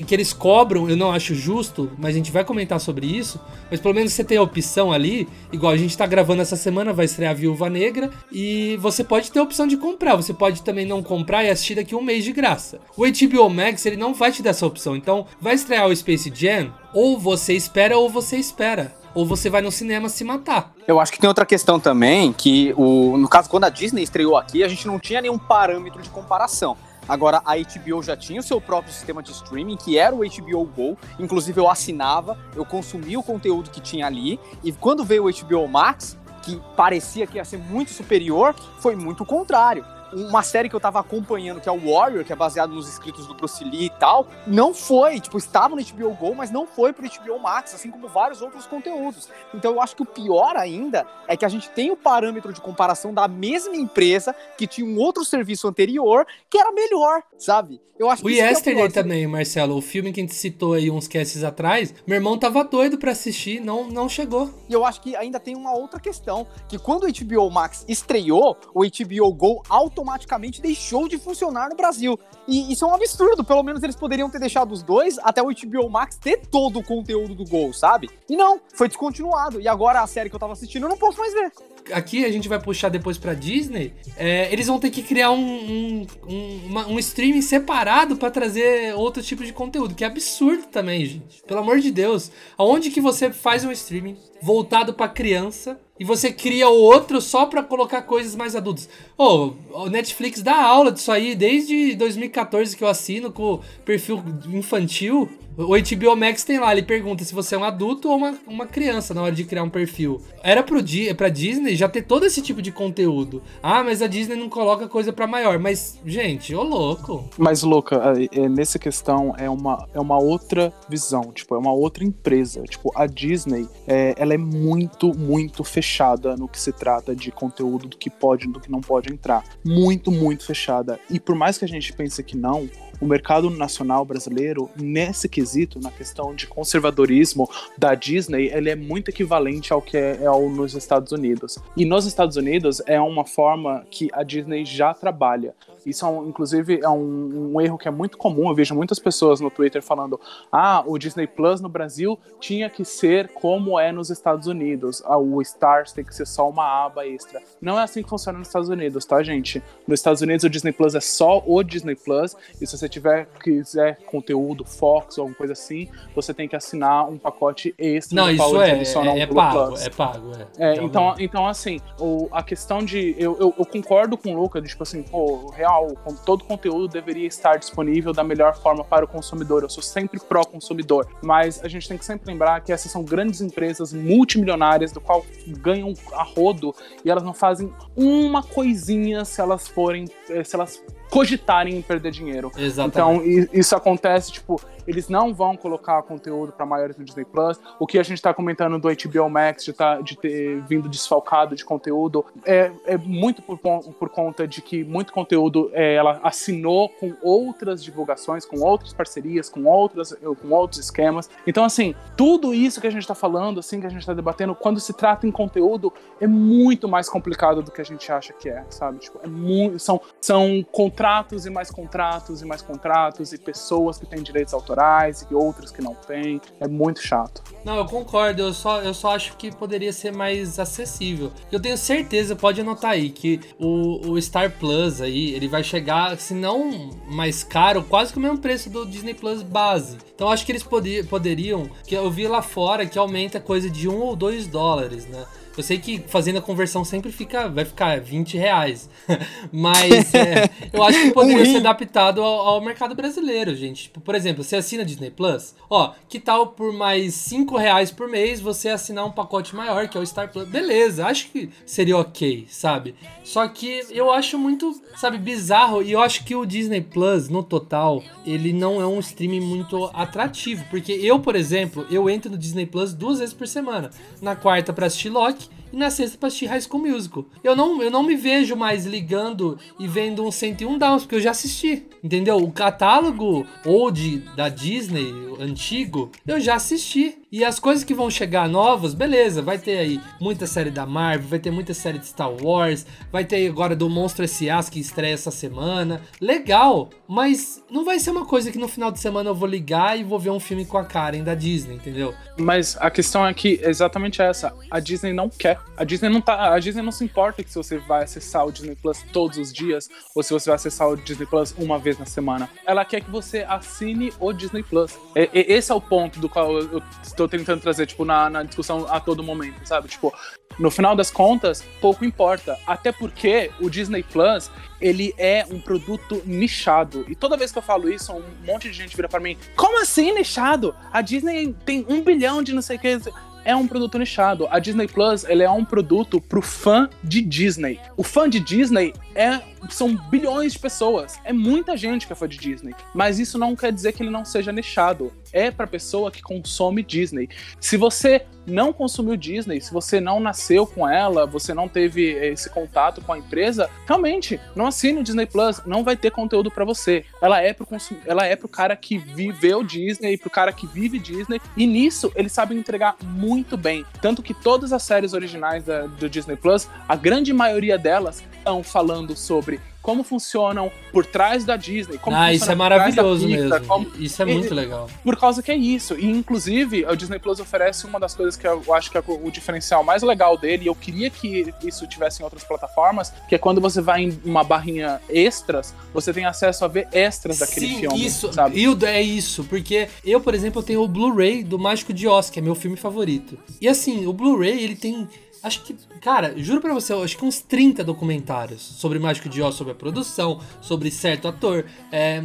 que eles cobram, eu não acho justo, mas a gente vai comentar sobre isso. Mas pelo menos você tem a opção ali, igual a gente tá gravando essa semana, vai estrear Viúva Negra, e você pode ter a opção de comprar. Você pode também não comprar e assistir daqui um mês de graça. O HBO Max, ele não vai te dar essa opção. Então, vai estrear o Space Jam, ou você espera ou você espera ou você vai no cinema se matar. Eu acho que tem outra questão também, que o, no caso, quando a Disney estreou aqui, a gente não tinha nenhum parâmetro de comparação. Agora, a HBO já tinha o seu próprio sistema de streaming, que era o HBO Go. Inclusive, eu assinava, eu consumia o conteúdo que tinha ali. E quando veio o HBO Max, que parecia que ia ser muito superior, foi muito o contrário uma série que eu tava acompanhando, que é o Warrior, que é baseado nos escritos do Bruce Lee e tal, não foi, tipo, estava no HBO Go, mas não foi pro HBO Max, assim como vários outros conteúdos. Então eu acho que o pior ainda é que a gente tem o parâmetro de comparação da mesma empresa que tinha um outro serviço anterior que era melhor, sabe? Eu acho o que é Yesterday é também, Marcelo, o filme que a gente citou aí uns casts atrás, meu irmão tava doido para assistir, não, não chegou. E eu acho que ainda tem uma outra questão, que quando o HBO Max estreou, o HBO Go auto automaticamente deixou de funcionar no Brasil. E isso é um absurdo. Pelo menos eles poderiam ter deixado os dois até o HBO Max ter todo o conteúdo do Gol, sabe? E não, foi descontinuado. E agora a série que eu tava assistindo eu não posso mais ver. Aqui a gente vai puxar depois pra Disney. É, eles vão ter que criar um, um, um, uma, um streaming separado para trazer outro tipo de conteúdo, que é absurdo também, gente. Pelo amor de Deus. Aonde que você faz um streaming voltado para criança e você cria o outro só para colocar coisas mais adultas. Ô, oh, o Netflix dá aula disso aí desde 2014 que eu assino com perfil infantil. O HBO Max tem lá, ele pergunta se você é um adulto ou uma, uma criança na hora de criar um perfil. Era pro pra Disney já ter todo esse tipo de conteúdo. Ah, mas a Disney não coloca coisa para maior. Mas, gente, ô louco. Mas, louca, é, nessa questão é uma, é uma outra visão. Tipo, é uma outra empresa. Tipo, a Disney, é, ela é muito, muito fechada no que se trata de conteúdo do que pode e do que não pode entrar. Muito, muito fechada. E por mais que a gente pense que não, o mercado nacional brasileiro, nesse quesito, na questão de conservadorismo da Disney, ele é muito equivalente ao que é, é ao, nos Estados Unidos. E nos Estados Unidos é uma forma que a Disney já trabalha. Isso, é um, inclusive, é um, um, erro que é muito comum. Eu vejo muitas pessoas no Twitter falando: ah, o Disney Plus no Brasil tinha que ser como é nos Estados Unidos. Ah, o Stars tem que ser só uma aba extra. Não é assim que funciona nos Estados Unidos, tá, gente? Nos Estados Unidos, o Disney Plus é só o Disney Plus. E se você tiver quiser conteúdo, Fox ou alguma coisa assim, você tem que assinar um pacote extra. Não, isso é, é, é, pago, é pago, é, é então, então, assim, o, a questão de. Eu, eu, eu concordo com o Luca, de, tipo assim, pô, real todo conteúdo deveria estar disponível da melhor forma para o consumidor. Eu sou sempre pró-consumidor, mas a gente tem que sempre lembrar que essas são grandes empresas multimilionárias do qual ganham a rodo e elas não fazem uma coisinha se elas forem, eh, se elas cogitarem em perder dinheiro. Exatamente. Então, isso acontece, tipo, eles não vão colocar conteúdo para maiores no Disney Plus. O que a gente está comentando do HBO Max de, tá, de ter vindo desfalcado de conteúdo é, é muito por, por conta de que muito conteúdo é, ela assinou com outras divulgações, com outras parcerias, com, outras, com outros esquemas. Então, assim, tudo isso que a gente está falando, assim, que a gente está debatendo, quando se trata em conteúdo, é muito mais complicado do que a gente acha que é, sabe? Tipo, é muito, são, são contratos e mais contratos e mais contratos e pessoas que têm direitos autorais e outros que não têm. É muito chato. Não, eu concordo. Eu só, eu só acho que poderia ser mais acessível. Eu tenho certeza, pode anotar aí, que o, o Star Plus aí, ele vai chegar, se não mais caro, quase que o mesmo preço do Disney Plus base. Então acho que eles poderiam, que eu vi lá fora que aumenta coisa de um ou dois dólares, né? Eu sei que fazendo a conversão sempre fica, vai ficar 20 reais. [LAUGHS] Mas é, [LAUGHS] eu acho que poderia ser adaptado ao, ao, mercado brasileiro, gente. Tipo, por exemplo, você assina Disney Plus, ó, que tal por mais 5 reais por mês você assinar um pacote maior, que é o Star Plus? Beleza, acho que seria ok, sabe? Só que eu acho muito, sabe, bizarro. E eu acho que o Disney Plus, no total, ele não é um streaming muito atrativo. Porque eu, por exemplo, eu entro no Disney Plus duas vezes por semana. Na quarta pra assistir Loki e na sexta pra assistir High School Musical. Eu não, eu não me vejo mais ligando e vendo um 101 Downs, porque eu já assisti, entendeu? O catálogo old da Disney, antigo, eu já assisti. E as coisas que vão chegar novas, beleza, vai ter aí muita série da Marvel, vai ter muita série de Star Wars, vai ter agora do Monstro S.A. que estreia essa semana. Legal, mas não vai ser uma coisa que no final de semana eu vou ligar e vou ver um filme com a Karen da Disney, entendeu? Mas a questão é que exatamente essa, a Disney não quer. A Disney não tá, a Disney não se importa que se você vai acessar o Disney Plus todos os dias ou se você vai acessar o Disney Plus uma vez na semana. Ela quer que você assine o Disney Plus. Esse é o ponto do qual eu, tô tentando trazer, tipo, na, na discussão a todo momento, sabe? Tipo, no final das contas, pouco importa. Até porque o Disney Plus, ele é um produto nichado. E toda vez que eu falo isso, um monte de gente vira para mim: como assim nichado? A Disney tem um bilhão de não sei o que é um produto nichado. A Disney Plus, ele é um produto pro fã de Disney. O fã de Disney é são bilhões de pessoas. É muita gente que é fã de Disney. Mas isso não quer dizer que ele não seja nichado. É para pessoa que consome Disney. Se você não consumiu Disney, se você não nasceu com ela, você não teve esse contato com a empresa, realmente não assine o Disney Plus, não vai ter conteúdo para você. Ela é pro consum... ela é pro cara que viveu Disney, pro cara que vive Disney, e nisso eles sabem entregar muito bem. Tanto que todas as séries originais da, do Disney Plus, a grande maioria delas estão falando sobre como funcionam por trás da Disney. Ah, isso é maravilhoso mesmo. Como... Isso é muito e, legal. Por causa que é isso. E, inclusive, o Disney Plus oferece uma das coisas que eu acho que é o diferencial mais legal dele, e eu queria que isso tivesse em outras plataformas, que é quando você vai em uma barrinha extras, você tem acesso a ver extras daquele Sim, filme. Isso, sabe? Hilda, é isso. Porque eu, por exemplo, tenho o Blu-ray do Mágico de Oz, que é meu filme favorito. E assim, o Blu-ray, ele tem Acho que, cara, juro pra você, acho que uns 30 documentários sobre Mágico de Oz, sobre a produção, sobre certo ator, é,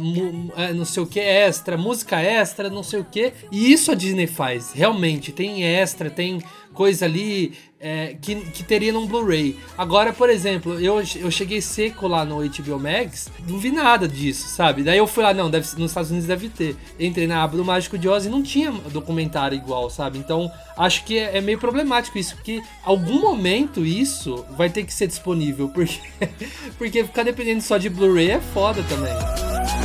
é, não sei o que extra, música extra, não sei o que. E isso a Disney faz, realmente. Tem extra, tem coisa ali é, que, que teria num Blu-ray. Agora, por exemplo, eu, eu cheguei seco lá no HBO Max, não vi nada disso, sabe? Daí eu fui lá, não, deve, nos Estados Unidos deve ter. Entrei na aba do Mágico de Oz e não tinha documentário igual, sabe? Então, acho que é, é meio problemático isso, porque algum momento isso vai ter que ser disponível, porque, [LAUGHS] porque ficar dependendo só de Blu-ray é foda também.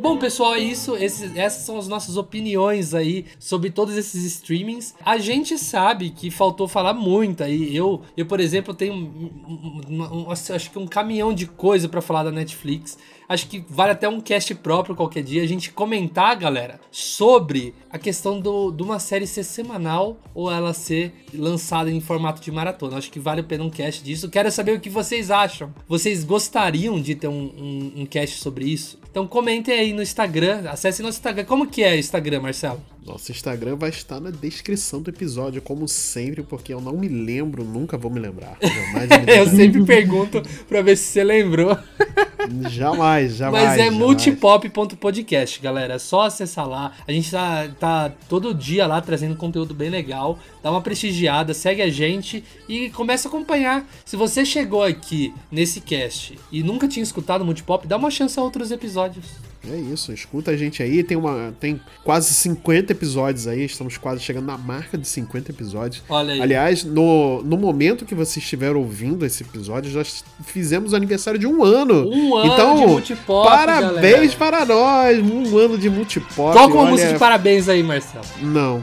Bom, pessoal, é isso. Esses, essas são as nossas opiniões aí sobre todos esses streamings. A gente sabe que faltou falar muito aí. Eu, eu por exemplo, tenho um, um, um, acho que um caminhão de coisa para falar da Netflix. Acho que vale até um cast próprio qualquer dia a gente comentar, galera, sobre a questão do, de uma série ser semanal ou ela ser lançada em formato de maratona. Acho que vale a pena um cast disso. Quero saber o que vocês acham. Vocês gostariam de ter um, um, um cast sobre isso? Então comentem aí no Instagram, acessem nosso Instagram. Como que é o Instagram, Marcelo? Nosso Instagram vai estar na descrição do episódio, como sempre, porque eu não me lembro, nunca vou me lembrar. [LAUGHS] Me eu sempre pergunto pra ver se você lembrou. [LAUGHS] jamais, jamais. Mas é multipop.podcast, galera. É só acessar lá. A gente tá, tá todo dia lá trazendo conteúdo bem legal. Dá uma prestigiada, segue a gente e começa a acompanhar. Se você chegou aqui nesse cast e nunca tinha escutado Multipop, dá uma chance a outros episódios. É isso, escuta a gente aí. Tem, uma, tem quase 50 episódios aí. Estamos quase chegando na marca de 50 episódios. Olha aí. Aliás, no, no momento que você estiver ouvindo esse episódio, já fizemos o aniversário de um ano. Um ano então, de multipop. Parabéns galera. para nós! Um ano de multipop. Toca uma olha... música de parabéns aí, Marcelo. Não.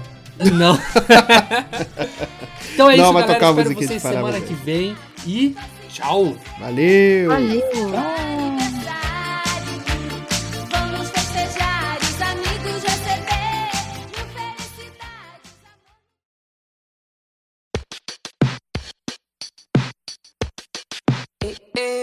Não. [LAUGHS] então é Não, isso, galera. Tocar Espero vocês semana que vem. E tchau. Valeu. Valeu. Tchau. Esse